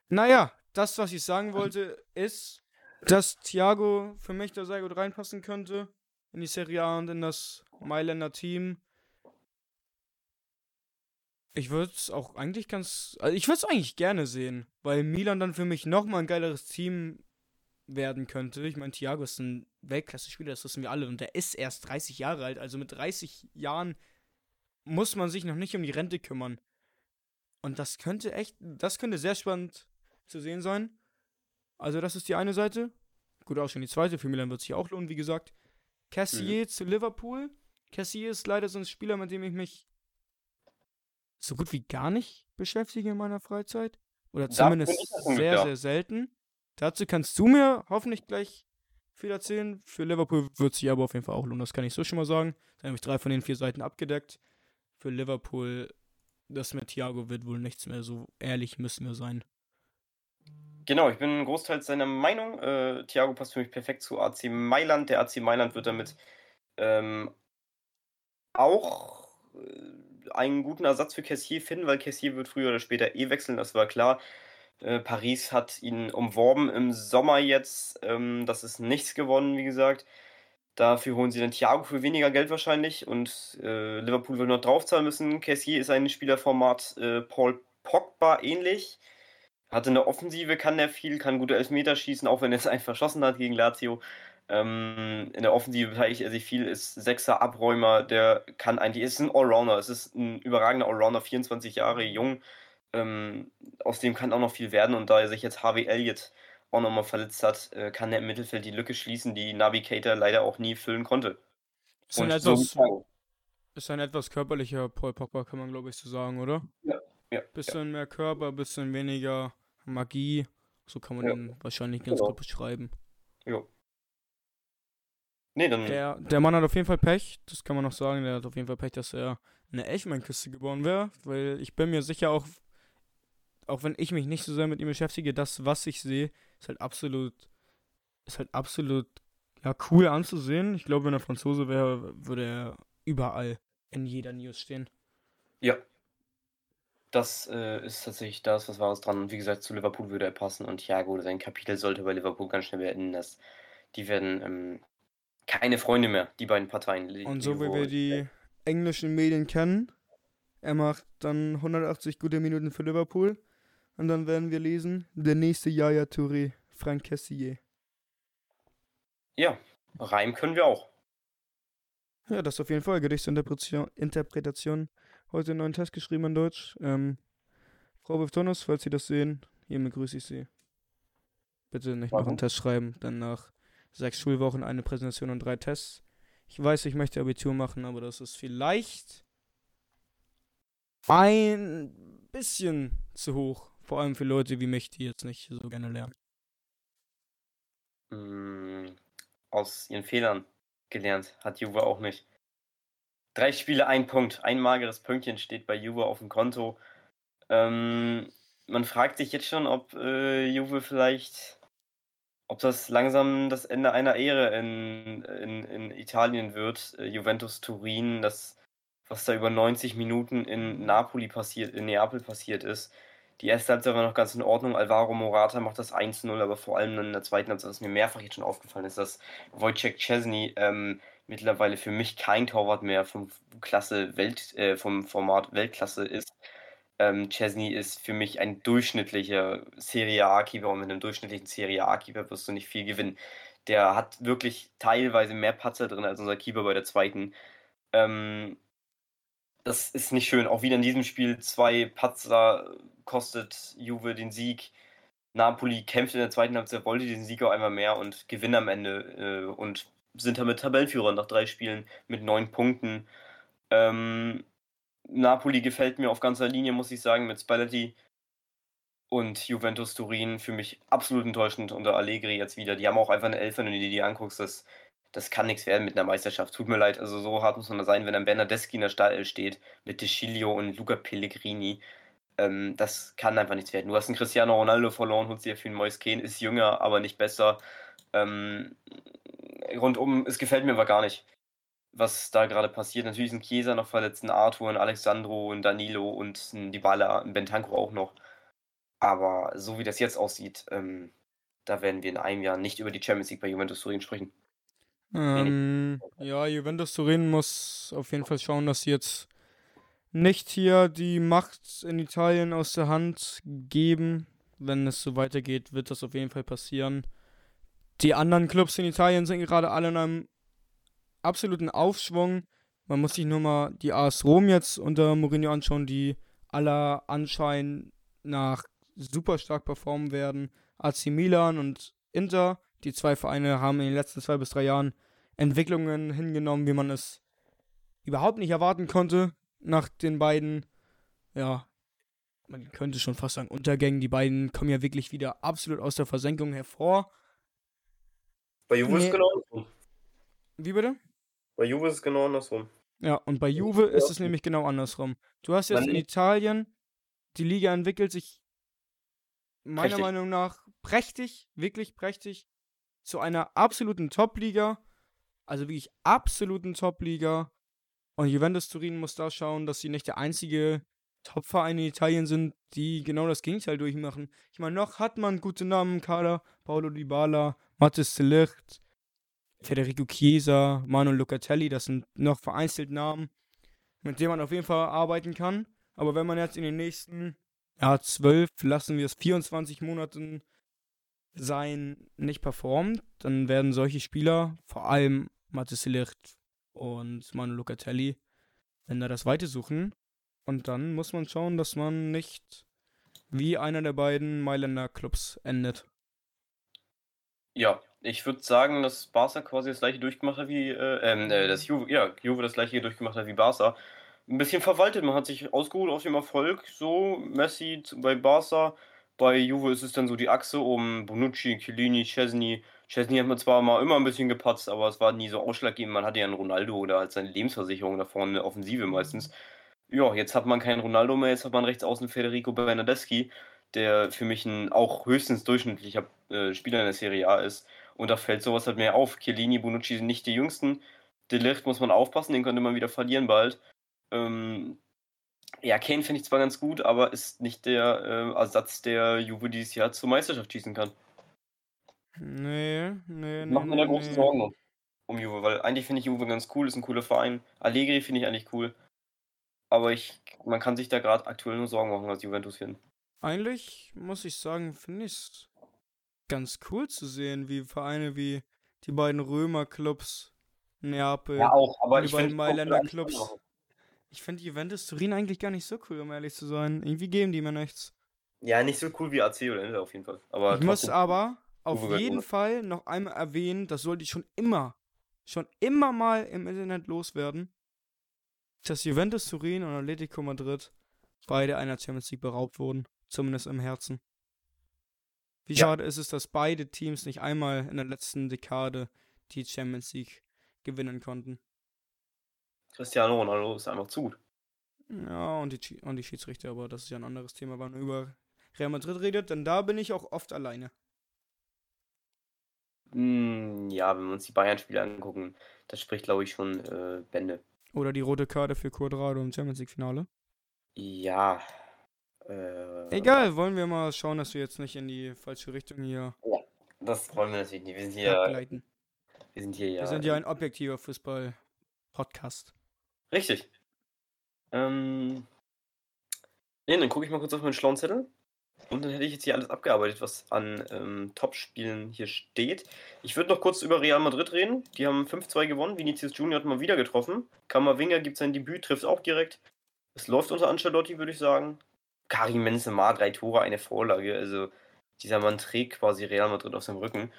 Naja, das, was ich sagen wollte, ist, dass Thiago für mich da sehr gut reinpassen könnte in die Serie A und in das Mailänder Team. Ich würde es auch eigentlich ganz. Also ich würde es eigentlich gerne sehen, weil Milan dann für mich nochmal ein geileres Team werden könnte. Ich meine, Thiago ist ein Weltklasse-Spieler, das wissen wir alle. Und der ist erst 30 Jahre alt. Also mit 30 Jahren muss man sich noch nicht um die Rente kümmern. Und das könnte echt, das könnte sehr spannend zu sehen sein. Also, das ist die eine Seite. Gut, auch schon die zweite. Für Milan wird sich auch lohnen, wie gesagt. Cassier zu Liverpool. Cassier ist leider so ein Spieler, mit dem ich mich so gut wie gar nicht beschäftige in meiner Freizeit. Oder zumindest sehr, sehr selten. Dazu kannst du mir hoffentlich gleich viel erzählen. Für Liverpool wird sich aber auf jeden Fall auch lohnen, das kann ich so schon mal sagen. Da habe ich drei von den vier Seiten abgedeckt. Für Liverpool, das mit Thiago wird wohl nichts mehr, so ehrlich müssen wir sein. Genau, ich bin großteils seiner Meinung. Äh, Thiago passt für mich perfekt zu AC Mailand. Der AC Mailand wird damit ähm, auch äh, einen guten Ersatz für Cassier finden, weil Cassier wird früher oder später eh wechseln, das war klar. Äh, Paris hat ihn umworben im Sommer jetzt. Ähm, das ist nichts gewonnen, wie gesagt. Dafür holen sie den Thiago für weniger Geld wahrscheinlich und äh, Liverpool will noch draufzahlen müssen. Cassier ist ein Spielerformat äh, Paul Pogba ähnlich. Hatte eine Offensive, kann er viel, kann gute Elfmeter schießen, auch wenn er es (laughs) einfach verschossen hat gegen Lazio. Ähm, in der Offensive beteiligt er sich viel, ist Sechser, Abräumer, der kann eigentlich, ist ein Allrounder, es ist ein überragender Allrounder, 24 Jahre jung, ähm, aus dem kann auch noch viel werden und da er sich jetzt Harvey Elliott auch nochmal verletzt hat, äh, kann er im Mittelfeld die Lücke schließen, die Navigator leider auch nie füllen konnte. Ist ein, etwas, so ist ein etwas körperlicher Paul Pogba, kann man glaube ich so sagen, oder? Ja. ja bisschen ja. mehr Körper, bisschen weniger Magie, so kann man ja. ihn wahrscheinlich ganz genau. gut beschreiben. Ja. Nee, dann. Der, der Mann hat auf jeden Fall Pech, das kann man noch sagen. Der hat auf jeden Fall Pech, dass er eine Elfmeinkiste geboren wäre, weil ich bin mir sicher auch, auch wenn ich mich nicht so sehr mit ihm beschäftige, das, was ich sehe, ist halt absolut, ist halt absolut, ja, cool anzusehen. Ich glaube, wenn er Franzose wäre, würde er überall in jeder News stehen. Ja. Das äh, ist tatsächlich das, was war es dran. Und wie gesagt, zu Liverpool würde er passen. Und Thiago, sein Kapitel sollte bei Liverpool ganz schnell beenden. Das, die werden ähm, keine Freunde mehr, die beiden Parteien. Und so wie wir die englischen Medien kennen, er macht dann 180 gute Minuten für Liverpool. Und dann werden wir lesen, der nächste Yaya Touré, Frank Cassier. Ja, Reim können wir auch. Ja, das auf jeden Fall. Gedichtsinterpretation. Heute einen neuen Test geschrieben in Deutsch. Ähm, Frau Beftonus, falls Sie das sehen, hiermit grüße ich Sie. Bitte nicht Warum? noch einen Test schreiben, dann nach sechs Schulwochen, eine Präsentation und drei Tests. Ich weiß, ich möchte Abitur machen, aber das ist vielleicht ein bisschen zu hoch. Vor allem für Leute wie mich, die jetzt nicht so gerne lernen. Mm, aus ihren Fehlern gelernt, hat Juve auch nicht. Drei Spiele, ein Punkt. Ein mageres Pünktchen steht bei Juve auf dem Konto. Ähm, man fragt sich jetzt schon, ob äh, Juve vielleicht ob das langsam das Ende einer Ehre in, in, in Italien wird. Äh, Juventus Turin, das, was da über 90 Minuten in Napoli passiert, in Neapel passiert ist. Die erste Halbzeit war noch ganz in Ordnung. Alvaro Morata macht das 1-0, aber vor allem in der zweiten Halbzeit, was mir mehrfach jetzt schon aufgefallen ist, dass Wojciech Chesney ähm, mittlerweile für mich kein Torwart mehr vom Klasse Welt, äh, vom Format Weltklasse ist. Ähm, Chesney ist für mich ein durchschnittlicher Serie A-Keeper und mit einem durchschnittlichen Serie A-Keeper wirst du nicht viel gewinnen. Der hat wirklich teilweise mehr Patzer drin als unser Keeper bei der zweiten. Ähm, das ist nicht schön. Auch wieder in diesem Spiel zwei Patzer kostet Juve den Sieg. Napoli kämpft in der zweiten Halbzeit, wollte den Sieg auch einmal mehr und gewinnt am Ende äh, und sind damit Tabellenführer nach drei Spielen mit neun Punkten. Ähm, Napoli gefällt mir auf ganzer Linie, muss ich sagen, mit Spalletti. Und Juventus Turin für mich absolut enttäuschend unter Allegri jetzt wieder. Die haben auch einfach eine Elf, wenn du dir die anguckst. Das, das kann nichts werden mit einer Meisterschaft. Tut mir leid, also so hart muss man da sein, wenn dann Bernardeschi in der Stall steht mit De und Luca Pellegrini. Ähm, das kann einfach nichts werden. Du hast einen Cristiano Ronaldo verloren, holst dir für einen Mois Kane, ist jünger, aber nicht besser. Ähm, rundum, es gefällt mir aber gar nicht was da gerade passiert. Natürlich sind Chiesa noch verletzt, ein Arthur, ein Alexandro, ein Danilo und ein Dybala, ein Bentancur auch noch. Aber so wie das jetzt aussieht, ähm, da werden wir in einem Jahr nicht über die Champions League bei Juventus Turin sprechen. Ähm, ja, Juventus Turin muss auf jeden Fall schauen, dass sie jetzt nicht hier die Macht in Italien aus der Hand geben. Wenn es so weitergeht, wird das auf jeden Fall passieren. Die anderen Clubs in Italien sind gerade alle in einem absoluten Aufschwung. Man muss sich nur mal die AS Rom jetzt unter Mourinho anschauen, die aller Anschein nach super stark performen werden. AC Milan und Inter, die zwei Vereine haben in den letzten zwei bis drei Jahren Entwicklungen hingenommen, wie man es überhaupt nicht erwarten konnte nach den beiden ja, man könnte schon fast sagen, Untergängen. Die beiden kommen ja wirklich wieder absolut aus der Versenkung hervor. Bei Juve ist Nee. es genau. Wie bitte? Bei Juve ist es genau andersrum. Ja, und bei Juve ist es nämlich genau andersrum. Du hast jetzt Man- in Italien, die Liga entwickelt sich meiner Prächtig. Meinung nach prächtig, wirklich prächtig, zu einer absoluten Top-Liga. Also wirklich absoluten Top-Liga. Und Juventus Turin muss da schauen, dass sie nicht der einzige Top-Verein in Italien sind, die genau das Gegenteil durchmachen. Ich meine, noch hat man gute Namen im Kader. Paolo Dybala, Mathis Ligt, Federico Chiesa, Manu Locatelli, das sind noch vereinzelt Namen, mit denen man auf jeden Fall arbeiten kann. Aber wenn man jetzt in den nächsten, ja, 12, lassen wir es 24 Monaten sein, nicht performt, dann werden solche Spieler, vor allem Mathis Ligt und Manu Locatelli, wenn da das Weite suchen. Und dann muss man schauen, dass man nicht wie einer der beiden Mailänder Clubs endet. Ja, ich würde sagen, dass Barca quasi das gleiche durchgemacht hat wie, äh, ähm, äh, das Juve, ja, Juve das gleiche durchgemacht hat wie Barca. Ein bisschen verwaltet, man hat sich ausgeruht auf dem Erfolg, so, Messi bei Barca, bei Juve ist es dann so die Achse um Bonucci, Chiellini, Chesney. Chesney hat man zwar mal immer ein bisschen gepatzt, aber es war nie so ausschlaggebend, man hatte ja einen Ronaldo oder halt seine Lebensversicherung da vorne, eine Offensive meistens. Ja, jetzt hat man keinen Ronaldo mehr, jetzt hat man rechts außen Federico Bernardeschi, der für mich ein auch höchstens durchschnittlicher äh, Spieler in der Serie A ist. Und da fällt sowas halt mehr auf. Chiellini, Bonucci sind nicht die jüngsten. De Ligt muss man aufpassen, den könnte man wieder verlieren bald. Ähm, ja, Kane finde ich zwar ganz gut, aber ist nicht der äh, Ersatz, der Juve dieses Jahr zur Meisterschaft schießen kann. Nee, nee, nee. Macht mir da große nee. Sorgen um, um Juve, weil eigentlich finde ich Juve ganz cool, ist ein cooler Verein. Allegri finde ich eigentlich cool. Aber ich, man kann sich da gerade aktuell nur Sorgen machen als Juventus-Fan. Eigentlich muss ich sagen, finde ich es ganz cool zu sehen, wie Vereine wie die beiden Römer-Clubs, Neapel. auch, aber die beiden Mailänder Clubs. Ich finde Juventus Turin eigentlich gar nicht so cool, um ehrlich zu sein. Irgendwie geben die mir nichts. Ja, nicht so cool wie AC oder Inter auf jeden Fall. Aber ich muss aber auf jeden ohne. Fall noch einmal erwähnen, das sollte ich schon immer, schon immer mal im Internet loswerden, dass Juventus Turin und Atletico Madrid beide einer Champions League beraubt wurden. Zumindest im Herzen. Wie Ja. schade ist es, dass beide Teams nicht einmal in der letzten Dekade die Champions League gewinnen konnten. Cristiano Ronaldo ist einfach zu gut. Ja, und die, und die Schiedsrichter, aber das ist ja ein anderes Thema, wenn man über Real Madrid redet, denn da bin ich auch oft alleine. Hm, ja, wenn wir uns die Bayern-Spiele angucken, das spricht, glaube ich, schon äh, Bände. Oder die rote Karte für Quadrado im Champions League Finale. Ja. Äh, Egal, wollen wir mal schauen, dass wir jetzt nicht in die falsche Richtung hier Das wollen wir natürlich nicht. Wir sind hier, abgleiten. wir sind hier ja. Wir sind ja ein objektiver Fußball-Podcast. Richtig. Ähm. Ne, dann gucke ich mal kurz auf meinen schlauen Zettel. Und dann hätte ich jetzt hier alles abgearbeitet, was an ähm, Top-Spielen hier steht. Ich würde noch kurz über Real Madrid reden. Die haben 5-2 gewonnen. Vinicius Junior hat mal wieder getroffen. Kammerwinger gibt sein Debüt, trifft auch direkt. Es läuft unter Ancelotti, würde ich sagen. Karim Benzema, drei Tore, eine Vorlage. Also dieser Mann trägt quasi Real Madrid auf seinem Rücken.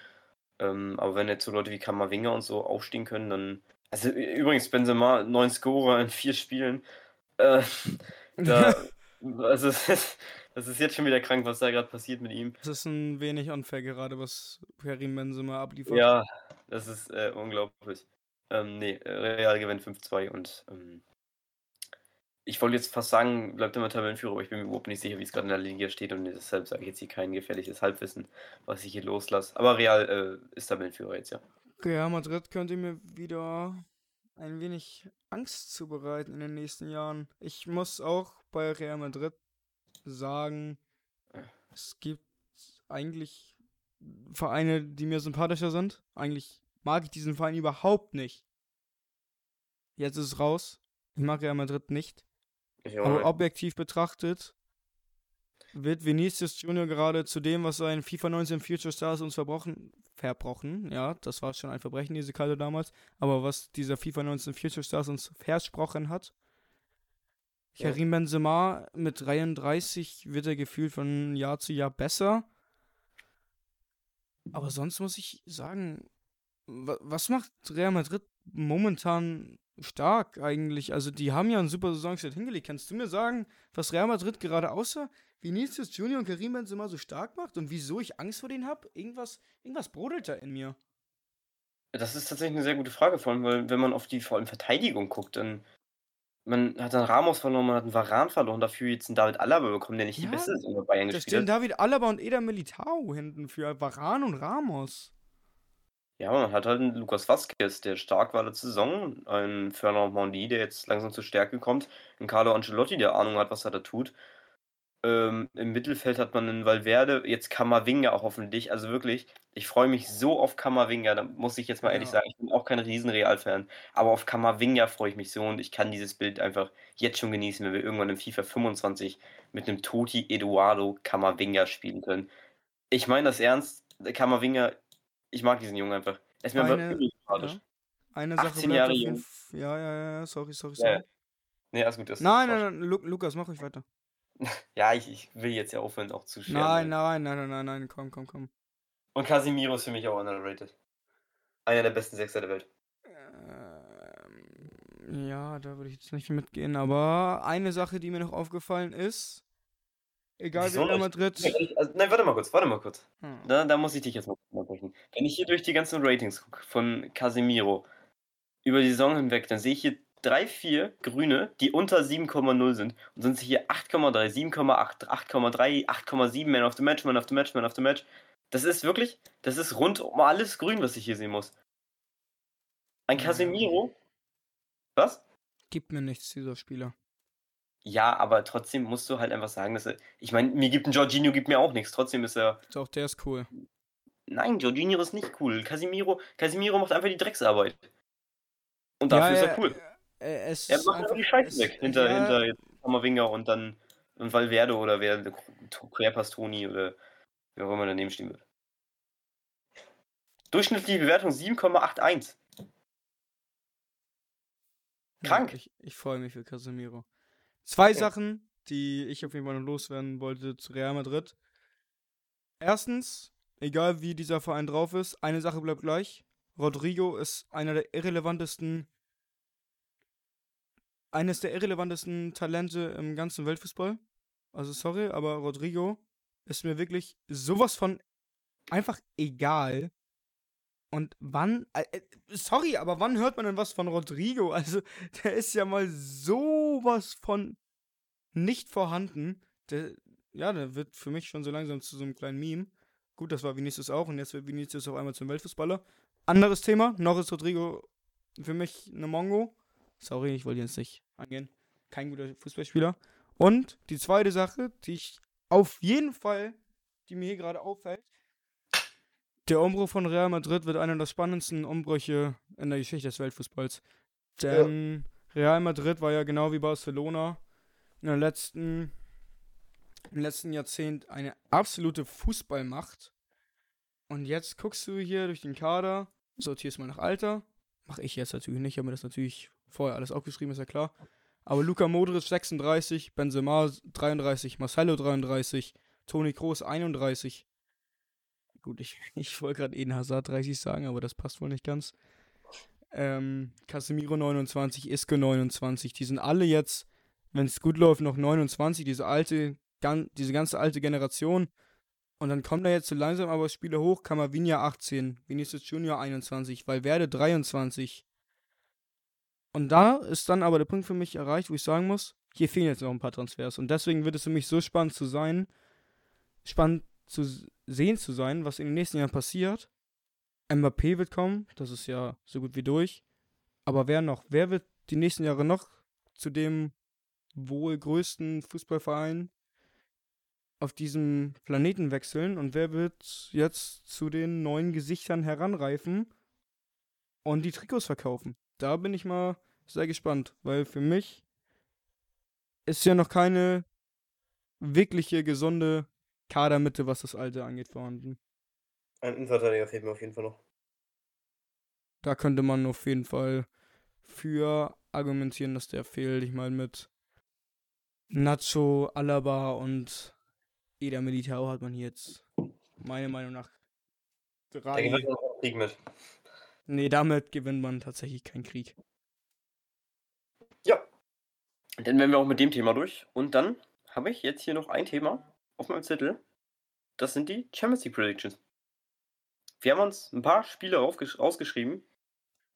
Ähm, aber wenn jetzt so Leute wie Kammerwinger und so aufstehen können, dann. Also übrigens, Benzema, neun Scorer in vier Spielen. Äh, (laughs) da, also (laughs) das ist jetzt schon wieder krank, was da gerade passiert mit ihm. Das ist ein wenig unfair gerade, was Karim Benzema abliefert. Ja, das ist äh, unglaublich. Ähm, nee, Real gewinnt 5-2 und ähm, ich wollte jetzt fast sagen, bleibt immer Tabellenführer, aber ich bin mir überhaupt nicht sicher, wie es gerade in der Liga steht und deshalb sage ich jetzt hier kein gefährliches Halbwissen, was ich hier loslasse. Aber Real äh, ist Tabellenführer jetzt, ja. Real Madrid könnte mir wieder ein wenig Angst zubereiten in den nächsten Jahren. Ich muss auch bei Real Madrid sagen, es gibt eigentlich Vereine, die mir sympathischer sind. Eigentlich mag ich diesen Verein überhaupt nicht. Jetzt ist es raus. Ich mag Real Madrid nicht. Auch Aber objektiv betrachtet wird Vinicius Junior gerade zu dem, was sein FIFA 19 Future Stars uns verbrochen, verbrochen, ja, das war schon ein Verbrechen, diese Karte damals, aber was dieser FIFA 19 Future Stars uns versprochen hat. Ja. Karim Benzema mit 33 wird er gefühlt von Jahr zu Jahr besser. Aber sonst muss ich sagen, wa was macht Real Madrid momentan stark eigentlich. Also die haben ja einen super Saisonstart hingelegt. Kannst du mir sagen, was Real Madrid gerade außer Vinicius Junior und Karim Benzema so stark macht und wieso ich Angst vor denen habe? Irgendwas, irgendwas brodelt da in mir. Das ist tatsächlich eine sehr gute Frage, vor allem, weil wenn man auf die vor allem Verteidigung guckt, dann man hat dann Ramos verloren, man hat einen Varan verloren, dafür jetzt einen David Alaba bekommen, der nicht die Ja, beste Saison bei Bayern Da gespielt stehen hat. David Alaba und Eder Militao hinten für Varan und Ramos. Ja, man hat halt einen Lukas Vazquez, der stark war letzte Saison, einen Fernand Mendy, der jetzt langsam zur Stärke kommt, einen Carlo Ancelotti, der Ahnung hat, was er da tut. Ähm, Im Mittelfeld hat man einen Valverde, jetzt Kamavinga auch hoffentlich. Also wirklich, ich freue mich so auf Kamavinga, da muss ich jetzt mal ehrlich Ja. sagen, ich bin auch kein riesen Real-Fan, aber auf Kamavinga freue ich mich so und ich kann dieses Bild einfach jetzt schon genießen, wenn wir irgendwann im FIFA 25 mit einem Toti Eduardo Kamavinga spielen können. Ich meine das ernst, Kamavinga, ich mag diesen Jungen einfach. Er ist mir aber Eine, übel sympathisch. ja, eine Sache 18 bleibt Jahre jung. Ja, ja, ja, sorry, sorry, sorry. ja. Nee, alles gut. Das Nein, nein, nein, Lu Lukas, mach ruhig weiter. (laughs) Ja, ich, ich will jetzt ja aufhören, auch zu schweren. Nein, nein, nein, nein, nein, nein, komm, komm, komm. Und Casimiro ist für mich auch underrated. Einer der besten Sechser der Welt. Ähm, ja, da würde ich jetzt nicht mitgehen, aber eine Sache, die mir noch aufgefallen ist, egal wer Real? Madrid. Also, nein, warte mal kurz, warte mal kurz. Hm. Da, da muss ich dich jetzt mal unterbrechen. Wenn ich hier durch die ganzen Ratings gucke von Casemiro über die Saison hinweg, dann sehe ich hier drei, vier Grüne, die unter 7,0 sind. Und sind hier 8,3, 7,8, 8,3, 8,7 Man of the Match, Man of the Match, Man of the Match. Das ist wirklich, das ist rund um alles grün, was ich hier sehen muss. Ein. Casemiro. Was? Gibt mir nichts, dieser Spieler. Ja, aber trotzdem musst du halt einfach sagen, dass er. Ich meine, mir gibt ein Jorginho gibt mir auch nichts. Trotzdem ist er. Doch, der ist cool. Nein, Jorginho ist nicht cool. Casimiro, Casimiro macht einfach die Drecksarbeit. Und dafür ist er cool. es Er ist macht einfach die Scheiße weg. Hinter, ja, hinter jetzt Kammerwinger und dann und Valverde oder wer Querpastoni oder wer auch immer daneben stehen wird. Durchschnittliche Bewertung 7,81. Krank. Ja, ich ich freue mich für Casemiro. Zwei Ja. Sachen, die ich auf jeden Fall noch loswerden wollte zu Real Madrid. Erstens, egal wie dieser Verein drauf ist, eine Sache bleibt gleich. Rodrigo ist einer der irrelevantesten, eines der irrelevantesten Talente im ganzen Weltfußball. Also sorry, aber Rodrigo ist mir wirklich sowas von einfach egal. Und wann, äh, äh, sorry, aber wann hört man denn was von Rodrigo? (laughs) Also, der ist ja mal sowas von nicht vorhanden. Der, ja, der wird für mich schon so langsam zu so einem kleinen Meme. Gut, das war Vinicius auch und jetzt wird Vinicius auf einmal zum Weltfußballer. Anderes Thema, noch ist Rodrigo für mich eine Mongo. Sorry, ich wollte jetzt nicht angehen. Kein guter Fußballspieler. Und die zweite Sache, die ich auf jeden Fall, die mir hier gerade auffällt, der Umbruch von Real Madrid wird einer der spannendsten Umbrüche in der Geschichte des Weltfußballs. Denn Real Madrid war ja genau wie Barcelona in der letzten, im letzten Jahrzehnt eine absolute Fußballmacht. Und jetzt guckst du hier durch den Kader, sortierst mal nach Alter. Mache ich jetzt natürlich nicht, ich habe mir das natürlich vorher alles aufgeschrieben, ist ja klar. Aber Luka Modric 36, Benzema 33, Marcelo 33, Toni Kroos 31. Gut, ich, (laughs) ich wollte gerade Eden Hazard 30 sagen, aber das passt wohl nicht ganz. Ähm, Casemiro 29, Isco 29. Die sind alle jetzt, wenn es gut läuft, noch 29. Diese alte, gan diese ganze alte Generation. Und dann kommen da jetzt so langsam aber Spieler hoch. Camavinga 18, Vinicius Junior 21, Valverde 23. Und da ist dann aber der Punkt für mich erreicht, wo ich sagen muss, hier fehlen jetzt noch ein paar Transfers. Und deswegen wird es für mich so spannend zu sein, spannend zu sehen zu sein, was in den nächsten Jahren passiert. Mbappé wird kommen, das ist ja so gut wie durch. Aber wer noch? Wer wird die nächsten Jahre noch zu dem wohl größten Fußballverein auf diesem Planeten wechseln? Und wer wird jetzt zu den neuen Gesichtern heranreifen und die Trikots verkaufen? Da bin ich mal sehr gespannt, weil für mich ist ja noch keine wirkliche gesunde Kadermitte, was das Alte angeht, vorhanden. Ein Innenverteidiger fehlt mir auf jeden Fall noch. Da könnte man auf jeden Fall für argumentieren, dass der fehlt. Ich meine, mit Nacho, Alaba und Eder Militao hat man hier jetzt meiner Meinung nach drei. gewinnt auch Krieg mit. Nee, damit gewinnt man tatsächlich keinen Krieg. Dann wären wir auch mit dem Thema durch. Und dann habe ich jetzt hier noch ein Thema auf meinem Zettel. Das sind die Champions League Predictions. Wir haben uns ein paar Spiele rausgeschrieben.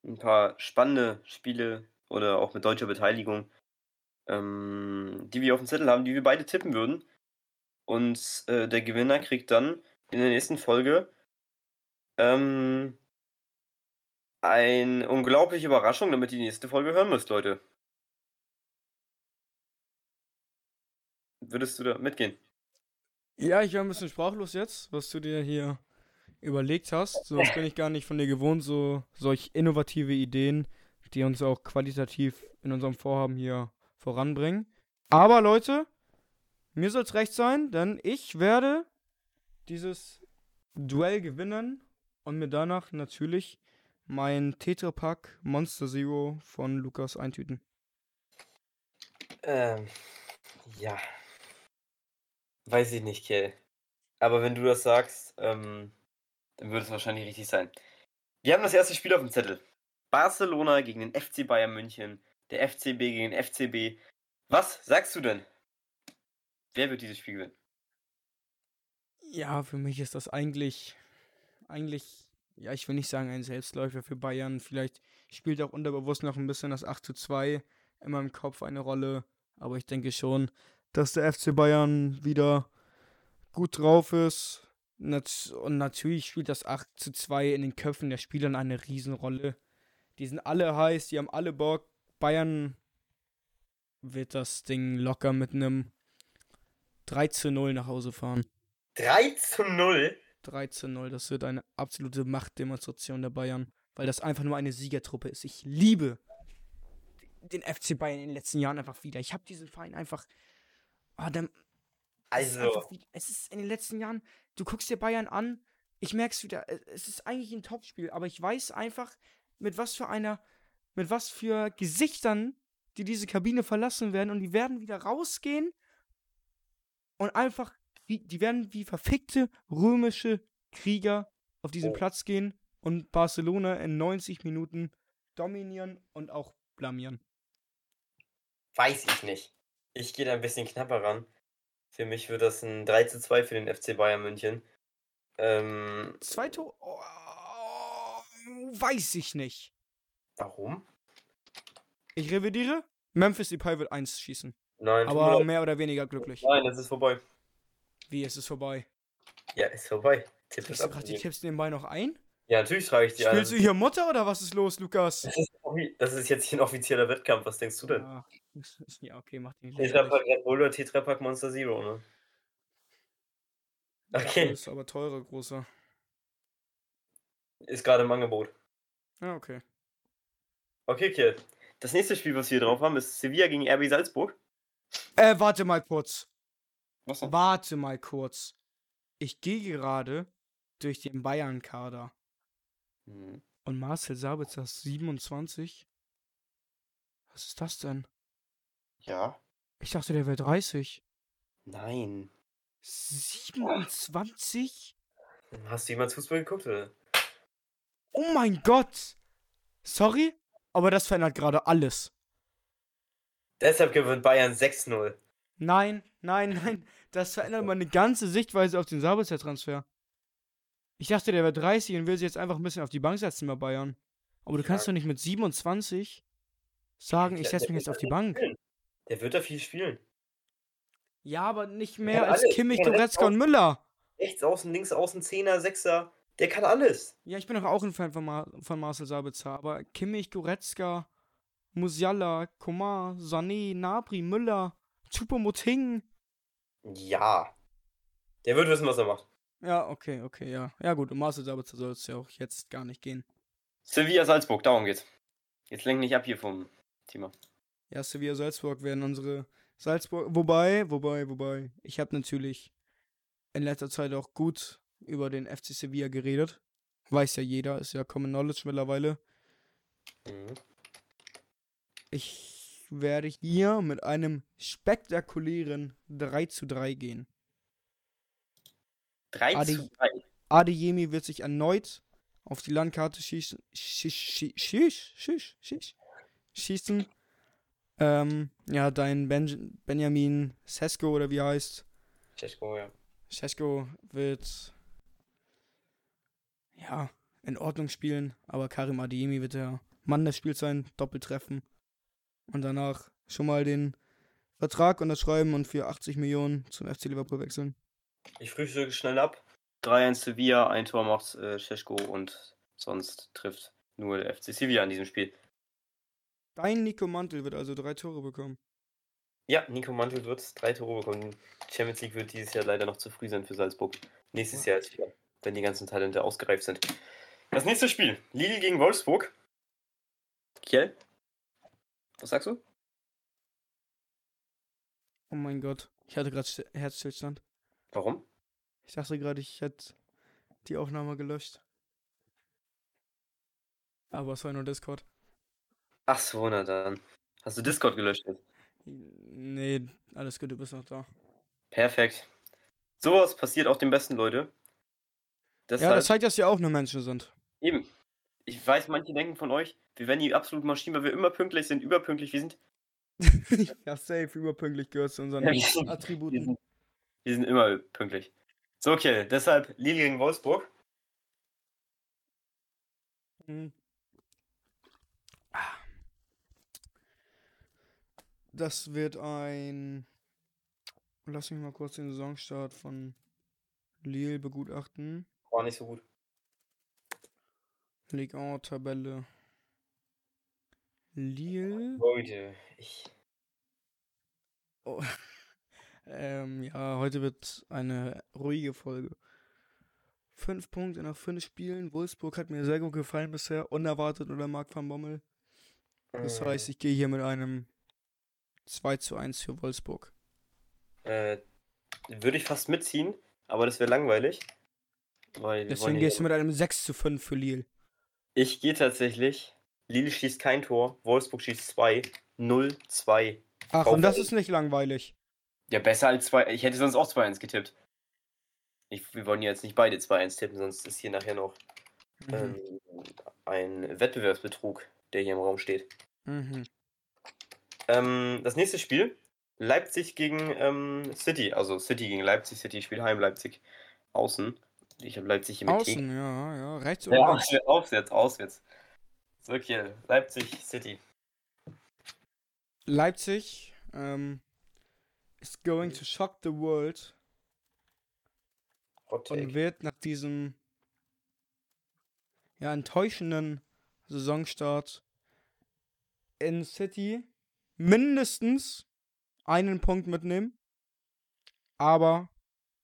Ein paar spannende Spiele oder auch mit deutscher Beteiligung, ähm, die wir auf dem Zettel haben, die wir beide tippen würden. Und äh, der Gewinner kriegt dann in der nächsten Folge ähm, eine unglaubliche Überraschung, damit ihr die nächste Folge hören müsst, Leute. Würdest du da mitgehen? Ja, ich war ein bisschen sprachlos jetzt, was du dir hier überlegt hast. So bin ich gar nicht von dir gewohnt, so solch innovative Ideen, die uns auch qualitativ in unserem Vorhaben hier voranbringen. Aber Leute, mir soll es recht sein, denn ich werde dieses Duell gewinnen und mir danach natürlich mein Tetrapack Monster Zero von Lukas eintüten. Ähm, ja. Weiß ich nicht, Kell. Aber wenn du das sagst, ähm, dann würde es wahrscheinlich richtig sein. Wir haben das erste Spiel auf dem Zettel. Barcelona gegen den FC Bayern München, der FCB gegen den FCB. Was sagst du denn? Wer wird dieses Spiel gewinnen? Ja, für mich ist das eigentlich, eigentlich, ja, ich will nicht sagen ein Selbstläufer für Bayern. Vielleicht spielt auch unterbewusst noch ein bisschen das 8 zu 2 in meinem Kopf eine Rolle. Aber ich denke schon, dass der FC Bayern wieder gut drauf ist. Und natürlich spielt das 8 zu 2 in den Köpfen der Spieler eine Riesenrolle. Die sind alle heiß, die haben alle Bock. Bayern wird das Ding locker mit einem 3 zu 0 nach Hause fahren. 3 zu 0? 3 zu 0, das wird eine absolute Machtdemonstration der Bayern, weil das einfach nur eine Siegertruppe ist. Ich liebe den FC Bayern in den letzten Jahren einfach wieder. Ich habe diesen Verein einfach. Oh, der, also. Es ist, es ist in den letzten Jahren, du guckst dir Bayern an, ich merke es wieder, es ist eigentlich ein Topspiel, aber ich weiß einfach, mit was für einer, mit was für Gesichtern die diese Kabine verlassen werden und die werden wieder rausgehen und einfach, die werden wie verfickte römische Krieger auf diesen oh. Platz gehen und Barcelona in 90 Minuten dominieren und auch blamieren. Weiß ich nicht. Ich gehe da ein bisschen knapper ran. Für mich wird das ein 3 zu 2 für den FC Bayern München. Ähm, Zwei Tore? Oh, weiß ich nicht. Warum? Ich revidiere. Memphis Depay wird 1 schießen. Nein. Aber mehr oder weniger glücklich. Nein, es ist vorbei. Wie, es ist vorbei? Ja, ist vorbei. Tipp Trägst du gerade die Tipps nebenbei noch ein? Ja, natürlich trage ich die ein. Spielst du hier Mutter oder was ist los, Lukas? Das ist, das ist jetzt hier ein offizieller Wettkampf. Was denkst du denn? Ja, ja okay, mach den Tetrapack Red Bull oder Tetrapack Monster Zero, ne? Okay. Das ist aber teurer, großer. Ist gerade im Angebot. Ah, okay. Okay, okay. Das nächste Spiel, was wir drauf haben, ist Sevilla gegen RB Salzburg. Äh, warte mal kurz. Was denn? Warte mal kurz. Ich gehe gerade durch den Bayern-Kader. Mhm. Und Marcel Sabitzer ist 27. Was ist das denn? Ja. Ich dachte, der wäre 30. Nein. 27? Hast du jemals Fußball geguckt, oder? Oh mein Gott! Sorry, aber das verändert gerade alles. Deshalb gewinnt Bayern 6-0. Nein, nein, nein. Das verändert meine ganze Sichtweise auf den Sabitzer-Transfer. Ich dachte, der wäre 30 und will sich jetzt einfach ein bisschen auf die Bank setzen bei Bayern. Aber du ja. kannst doch nicht mit 27 sagen, ich setze mich jetzt auf die Bank. Spielen. Der wird da viel spielen. Ja, aber nicht mehr als alles. Kimmich, Goretzka und Müller. Rechts außen, links außen, Zehner, Sechser. Der kann alles. Ja, ich bin doch auch ein Fan von, Mar von Marcel Sabitzer, aber Kimmich, Goretzka, Musiala, Komar, Sané, Nabri, Müller, Chupomoting. Ja. Der wird wissen, was er macht. Ja, okay, okay, ja. Ja gut, um Marcel Sabitzer soll es ja auch jetzt gar nicht gehen. Sevilla Salzburg, darum geht's. Jetzt lenk nicht ab hier vom Thema. Ja, Sevilla Salzburg werden unsere Salzburg. Wobei, wobei, wobei. Ich habe natürlich in letzter Zeit auch gut über den FC Sevilla geredet. Weiß ja jeder, ist ja Common Knowledge mittlerweile. Mhm. Ich werde hier mit einem spektakulären 3 zu 3 gehen. 3 Ade zu 3? Adeyemi wird sich erneut auf die Landkarte schießen. Schieß, schieß, schieß, schieß, schießen. Ähm, ja, dein ben Benjamin Sesko oder wie er heißt. Czesko, ja. Sesko wird ja in Ordnung spielen, aber Karim Adiemi wird der Mann des Spiels sein, Doppeltreffen. Und danach schon mal den Vertrag unterschreiben und für 80 Millionen zum FC Liverpool wechseln. Ich frühstücke schnell ab. 3-1 Sevilla, ein Tor macht äh, und sonst trifft nur der FC Sevilla in diesem Spiel. Dein Nico Mantel wird also drei Tore bekommen. Ja, Nico Mantel wird drei Tore bekommen. Champions League wird dieses Jahr leider noch zu früh sein für Salzburg. Nächstes Jahr ist wieder, wenn die ganzen Talente ausgereift sind. Das nächste Spiel: Lille gegen Wolfsburg. Kiel? Was sagst du? Oh mein Gott, ich hatte gerade Herzstillstand. Warum? Ich dachte gerade, ich hätte die Aufnahme gelöscht. Aber es war nur Discord. Ach so, na dann. Hast du Discord gelöscht jetzt? Nee, alles gut, du bist noch da. Perfekt. Sowas passiert auch den besten Leute. Ja, das zeigt, dass wir auch nur Menschen sind. Eben. Ich weiß, manche denken von euch, wir werden die absoluten Maschinen, weil wir immer pünktlich sind, überpünktlich. Wir sind. (laughs) ja, safe, überpünktlich gehört zu unseren Ja, Attributen. Wir sind, wir sind immer pünktlich. So, okay, deshalb Lille gegen Wolfsburg. Mhm. Ah. Das wird ein. Lass mich mal kurz den Saisonstart von Lille begutachten. War nicht so gut. Ligue 1 Tabelle. Lille. Leute, ich. Oh. (laughs) ähm, ja, heute wird eine ruhige Folge. Fünf Punkte nach fünf Spielen. Wolfsburg hat mir sehr gut gefallen bisher. Unerwartet oder Marc van Bommel. Das Äh, heißt, ich gehe hier mit einem 2 zu 1 für Wolfsburg. Äh, würde ich fast mitziehen, aber das wäre langweilig. Weil Deswegen gehst du mit einem 6 zu 5 für Lille. ich gehe tatsächlich. Lille schießt kein Tor, Wolfsburg schießt 2. 0, 2. Ach, Auf- und das ist nicht langweilig. Ja, besser als 2. Ich hätte sonst auch 2-1 getippt. Ich, wir wollen ja jetzt nicht beide 2-1 tippen, sonst ist hier nachher noch Mhm. ähm, ein Wettbewerbsbetrug, der hier im Raum steht. Mhm. Ähm, das nächste Spiel: Leipzig gegen ähm, City. Also City gegen Leipzig. City spielt heim, Leipzig außen. Ich habe Leipzig hier mit T. Außen, ja, ja. Rechts oder Ja, auswärts, (laughs) auswärts, auswärts. So, okay. Leipzig, City. Leipzig ähm, is going to shock the world und wird nach diesem ja, enttäuschenden Saisonstart in City mindestens einen Punkt mitnehmen. Aber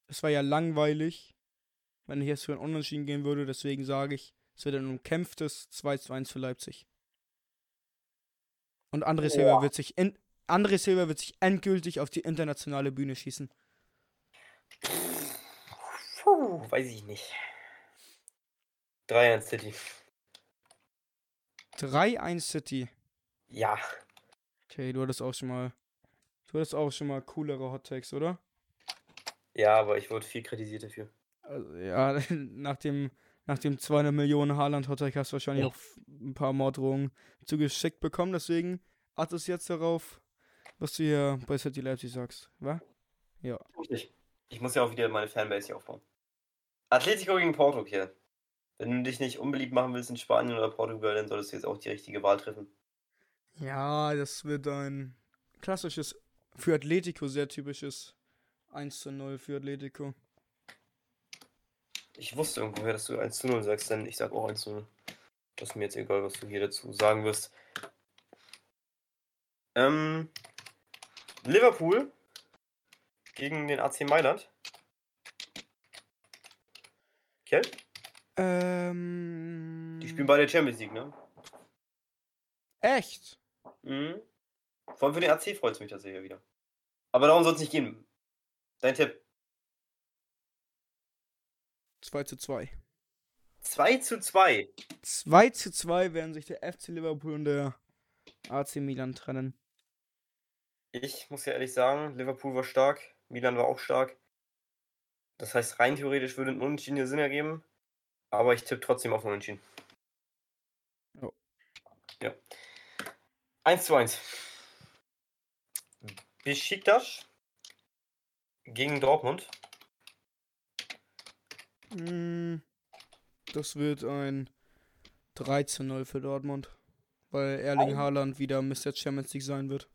es war ja langweilig, wenn ich jetzt für ein Unentschieden gehen würde. Deswegen sage ich, es wird ein umkämpftes 2 zu 1 für Leipzig. Und André Silva Boah. wird sich in, André Silva wird sich endgültig auf die internationale Bühne schießen. Puh, weiß ich nicht. 3-1 City. 3-1 City. Ja. Okay, du hattest auch schon mal. Du hattest auch schon mal coolere Hot Takes, oder? Ja, aber ich wurde viel kritisiert dafür. Also, ja, (laughs) nach dem, nach dem 200 Millionen Haaland Hot Take hast du wahrscheinlich Ja. auch ein paar Morddrohungen zugeschickt bekommen. Deswegen achtest jetzt darauf, was du hier bei City Leipzig sagst, wa? Ja. Ich, ich muss ja auch wieder meine Fanbase hier aufbauen. Atletico gegen Porto hier. Wenn du dich nicht unbeliebt machen willst in Spanien oder Portugal, dann solltest du jetzt auch die richtige Wahl treffen. Ja, das wird ein klassisches, für Atletico sehr typisches 1 zu 0 für Atletico. Ich wusste irgendwoher, dass du 1 zu 0 sagst, denn ich sag auch 1 zu 0. Das ist mir jetzt egal, was du hier dazu sagen wirst. Ähm, Liverpool gegen den AC Mailand. Okay? Ähm. Die spielen beide Champions League, ne? Echt? Mhm. Vor allem für den AC freut es mich tatsächlich wieder. Aber darum soll es nicht gehen. Dein Tipp. 2 zu 2. 2 zu 2. 2 zu 2 werden sich der FC Liverpool und der AC Milan trennen. Ich muss ja ehrlich sagen, Liverpool war stark, Milan war auch stark. Das heißt, rein theoretisch würde ein Unentschieden hier Sinn ergeben. Aber ich tippe trotzdem auf ein Unentschieden. Jo. Ja. 1 zu 1. Besiktas gegen Dortmund. Mm, Das wird ein 3 zu 0 für Dortmund. Weil Erling. Haaland wieder Mr. Champions League sein wird.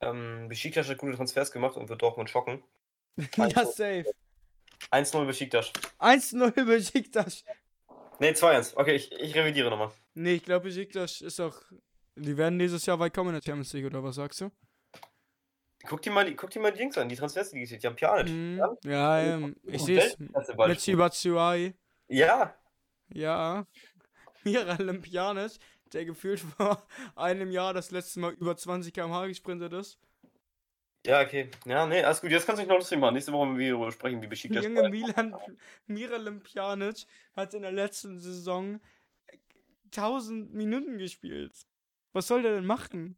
Ähm, Besiktas hat gute Transfers gemacht und wird Dortmund schocken. (laughs) ja, safe. 1-0 Besiktas. 1-0 (laughs) Besiktas. Ne, 2-1. Okay, ich, ich revidiere nochmal. Nee, ich glaube, Besiktas ist auch. Die werden dieses Jahr weit kommen in der Champions League, oder was sagst du? Guck dir mal die, guck dir mal die Dings an, die Transfers, die. Die haben Pjanic. Mhm. Ja? Ja, ähm, ich sehe es. Mit Chibatshuai. Ja, Ja. Miralem Pjanic, der gefühlt vor einem Jahr das letzte Mal über 20 km/h gesprintet ist. ja, okay. Ja, nee, alles gut. Jetzt kannst du mich noch lustig machen. Nächste Woche müssen wir darüber sprechen, wie Besiktas. Junge Milan, Miralem Pjanic hat in der letzten Saison 1000 Minuten gespielt. Was soll der denn machen?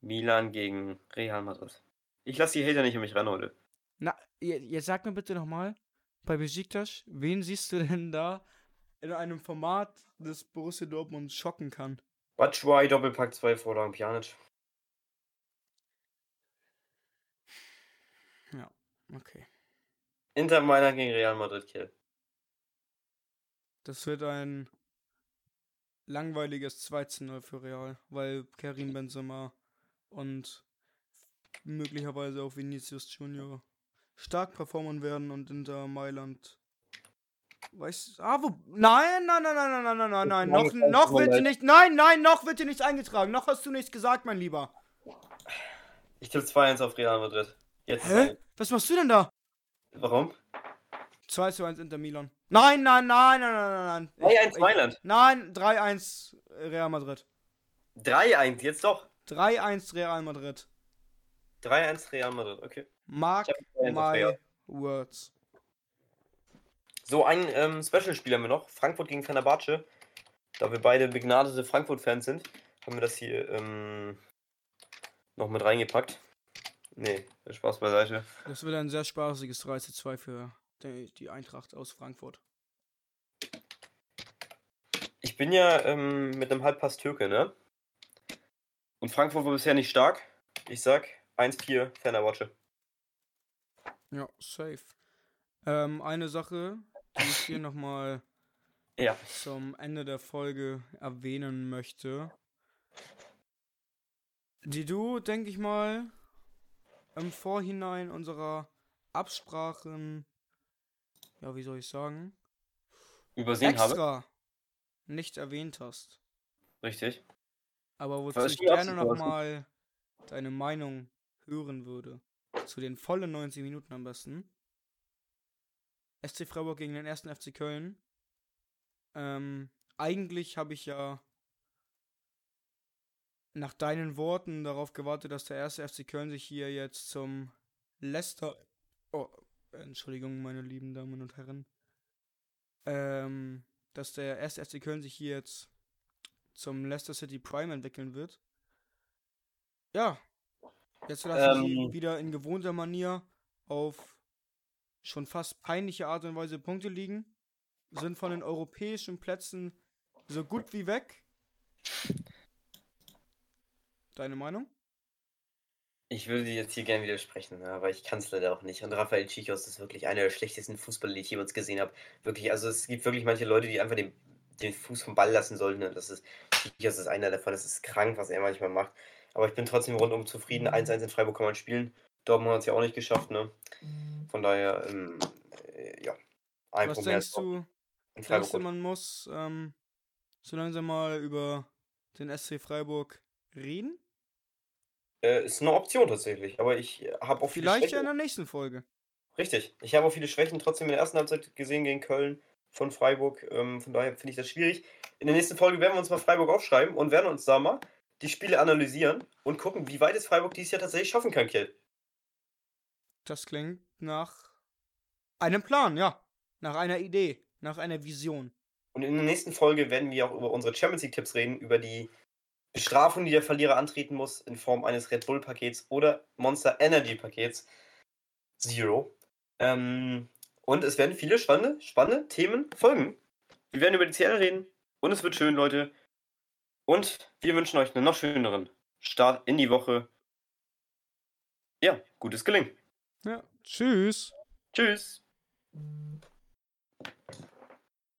Milan gegen Real Madrid. Ich lasse die Hater nicht um mich ran heute. Na, je- jetzt sag mir bitte nochmal, bei Besiktas, wen siehst du denn da in einem Format, das Borussia Dortmund schocken kann? Batschwai, Doppelpack, zwei Vorlagen, Pjanic. Ja, okay. Inter Mailand gegen Real Madrid, Kill. Das wird ein langweiliges 2 zu 0 für Real, weil Karim Benzema und möglicherweise auch Vinicius Junior stark performen werden und Inter Mailand. Weißt Ah, wo. Nein, nein, nein, nein, nein, nein, nein, nein. Noch, noch wird dir nicht. Nein, nein, noch wird dir nichts eingetragen. Noch hast du nichts gesagt, mein Lieber. Ich tippe 2-1 auf Real Madrid. Jetzt. Hä? Was machst du denn da? Warum? 2 zu 1 Inter Milan. Nein, nein, nein, nein, nein, nein. Ich- 3-1 ich- Mailand. Nein, 3-1 Real Madrid. 3-1, jetzt doch. 3-1 Real Madrid. 3-1 Real Madrid, okay. Mark Ich hab 3-1 auf my words. So, ein ähm, Special-Spiel haben wir noch. Frankfurt gegen Fenerbahce. Da wir beide begnadete Frankfurt-Fans sind, haben wir das hier ähm, noch mit reingepackt. Nee, Spaß beiseite. Das wird ein sehr spaßiges 3 zu 2 für die, die Eintracht aus Frankfurt. Ich bin ja ähm, mit einem Halbpass Türke, ne? Und Frankfurt war bisher nicht stark. Ich sag 1-4 Fenerbahce. Ja, safe. Ähm, eine Sache, die ich hier (laughs) nochmal Ja. zum Ende der Folge erwähnen möchte. Die du, denke ich mal, im Vorhinein unserer Absprachen, ja, wie soll ich sagen, Übersehen habe. extra nicht erwähnt hast. Richtig. Aber wozu ich gerne nochmal deine Meinung hören würde. Zu den vollen 90 Minuten am besten. SC Freiburg gegen den ersten FC Köln. Ähm, eigentlich habe ich ja nach deinen Worten darauf gewartet, dass der erste FC Köln sich hier jetzt zum Leicester. Oh, Entschuldigung, meine lieben Damen und Herren. Ähm, dass der erste FC Köln sich hier jetzt zum Leicester City Prime entwickeln wird. Ja. Jetzt lassen sie Ähm. wieder in gewohnter Manier auf schon fast peinliche Art und Weise Punkte liegen. Sind von den europäischen Plätzen so gut wie weg. Deine Meinung? Ich würde dir jetzt hier gerne widersprechen, ne, aber ich kann es leider auch nicht. Und Rafael Chichos ist wirklich einer der schlechtesten Fußballer, die ich jemals gesehen habe. Wirklich, also es gibt wirklich manche Leute, die einfach den, den Fuß vom Ball lassen sollten. Und das ist, Chichos ist einer davon. Das ist krank, was er manchmal macht. Aber ich bin trotzdem rundum zufrieden. 1-1 in Freiburg kann man spielen. Dortmund hat es ja auch nicht geschafft, ne? Von daher, ähm, äh, ja. Ein Was Punkt mehr denkst du? Denkst du, man muss ähm, so langsam mal über den SC Freiburg reden? Äh, ist eine Option tatsächlich, aber ich habe auch viele Vielleicht ja in der nächsten Folge. Richtig. Ich habe auch viele Schwächen trotzdem in der ersten Halbzeit gesehen gegen Köln von Freiburg. Ähm, von daher finde ich das schwierig. In der nächsten Folge werden wir uns mal Freiburg aufschreiben und werden uns da mal die Spiele analysieren und gucken, wie weit es Freiburg dieses Jahr tatsächlich schaffen kann, Kiel. Das klingt nach einem Plan, ja. Nach einer Idee, nach einer Vision. Und in der nächsten Folge werden wir auch über unsere Champions League-Tipps reden, über die Bestrafung, die der Verlierer antreten muss, in Form eines Red Bull-Pakets oder Monster Energy-Pakets. Zero. Ähm, und es werden viele spannende, spannende Themen folgen. Wir werden über die CL reden und es wird schön, Leute. Und wir wünschen euch einen noch schöneren Start in die Woche. Ja, gutes Gelingen. Ja, tschüss. Tschüss.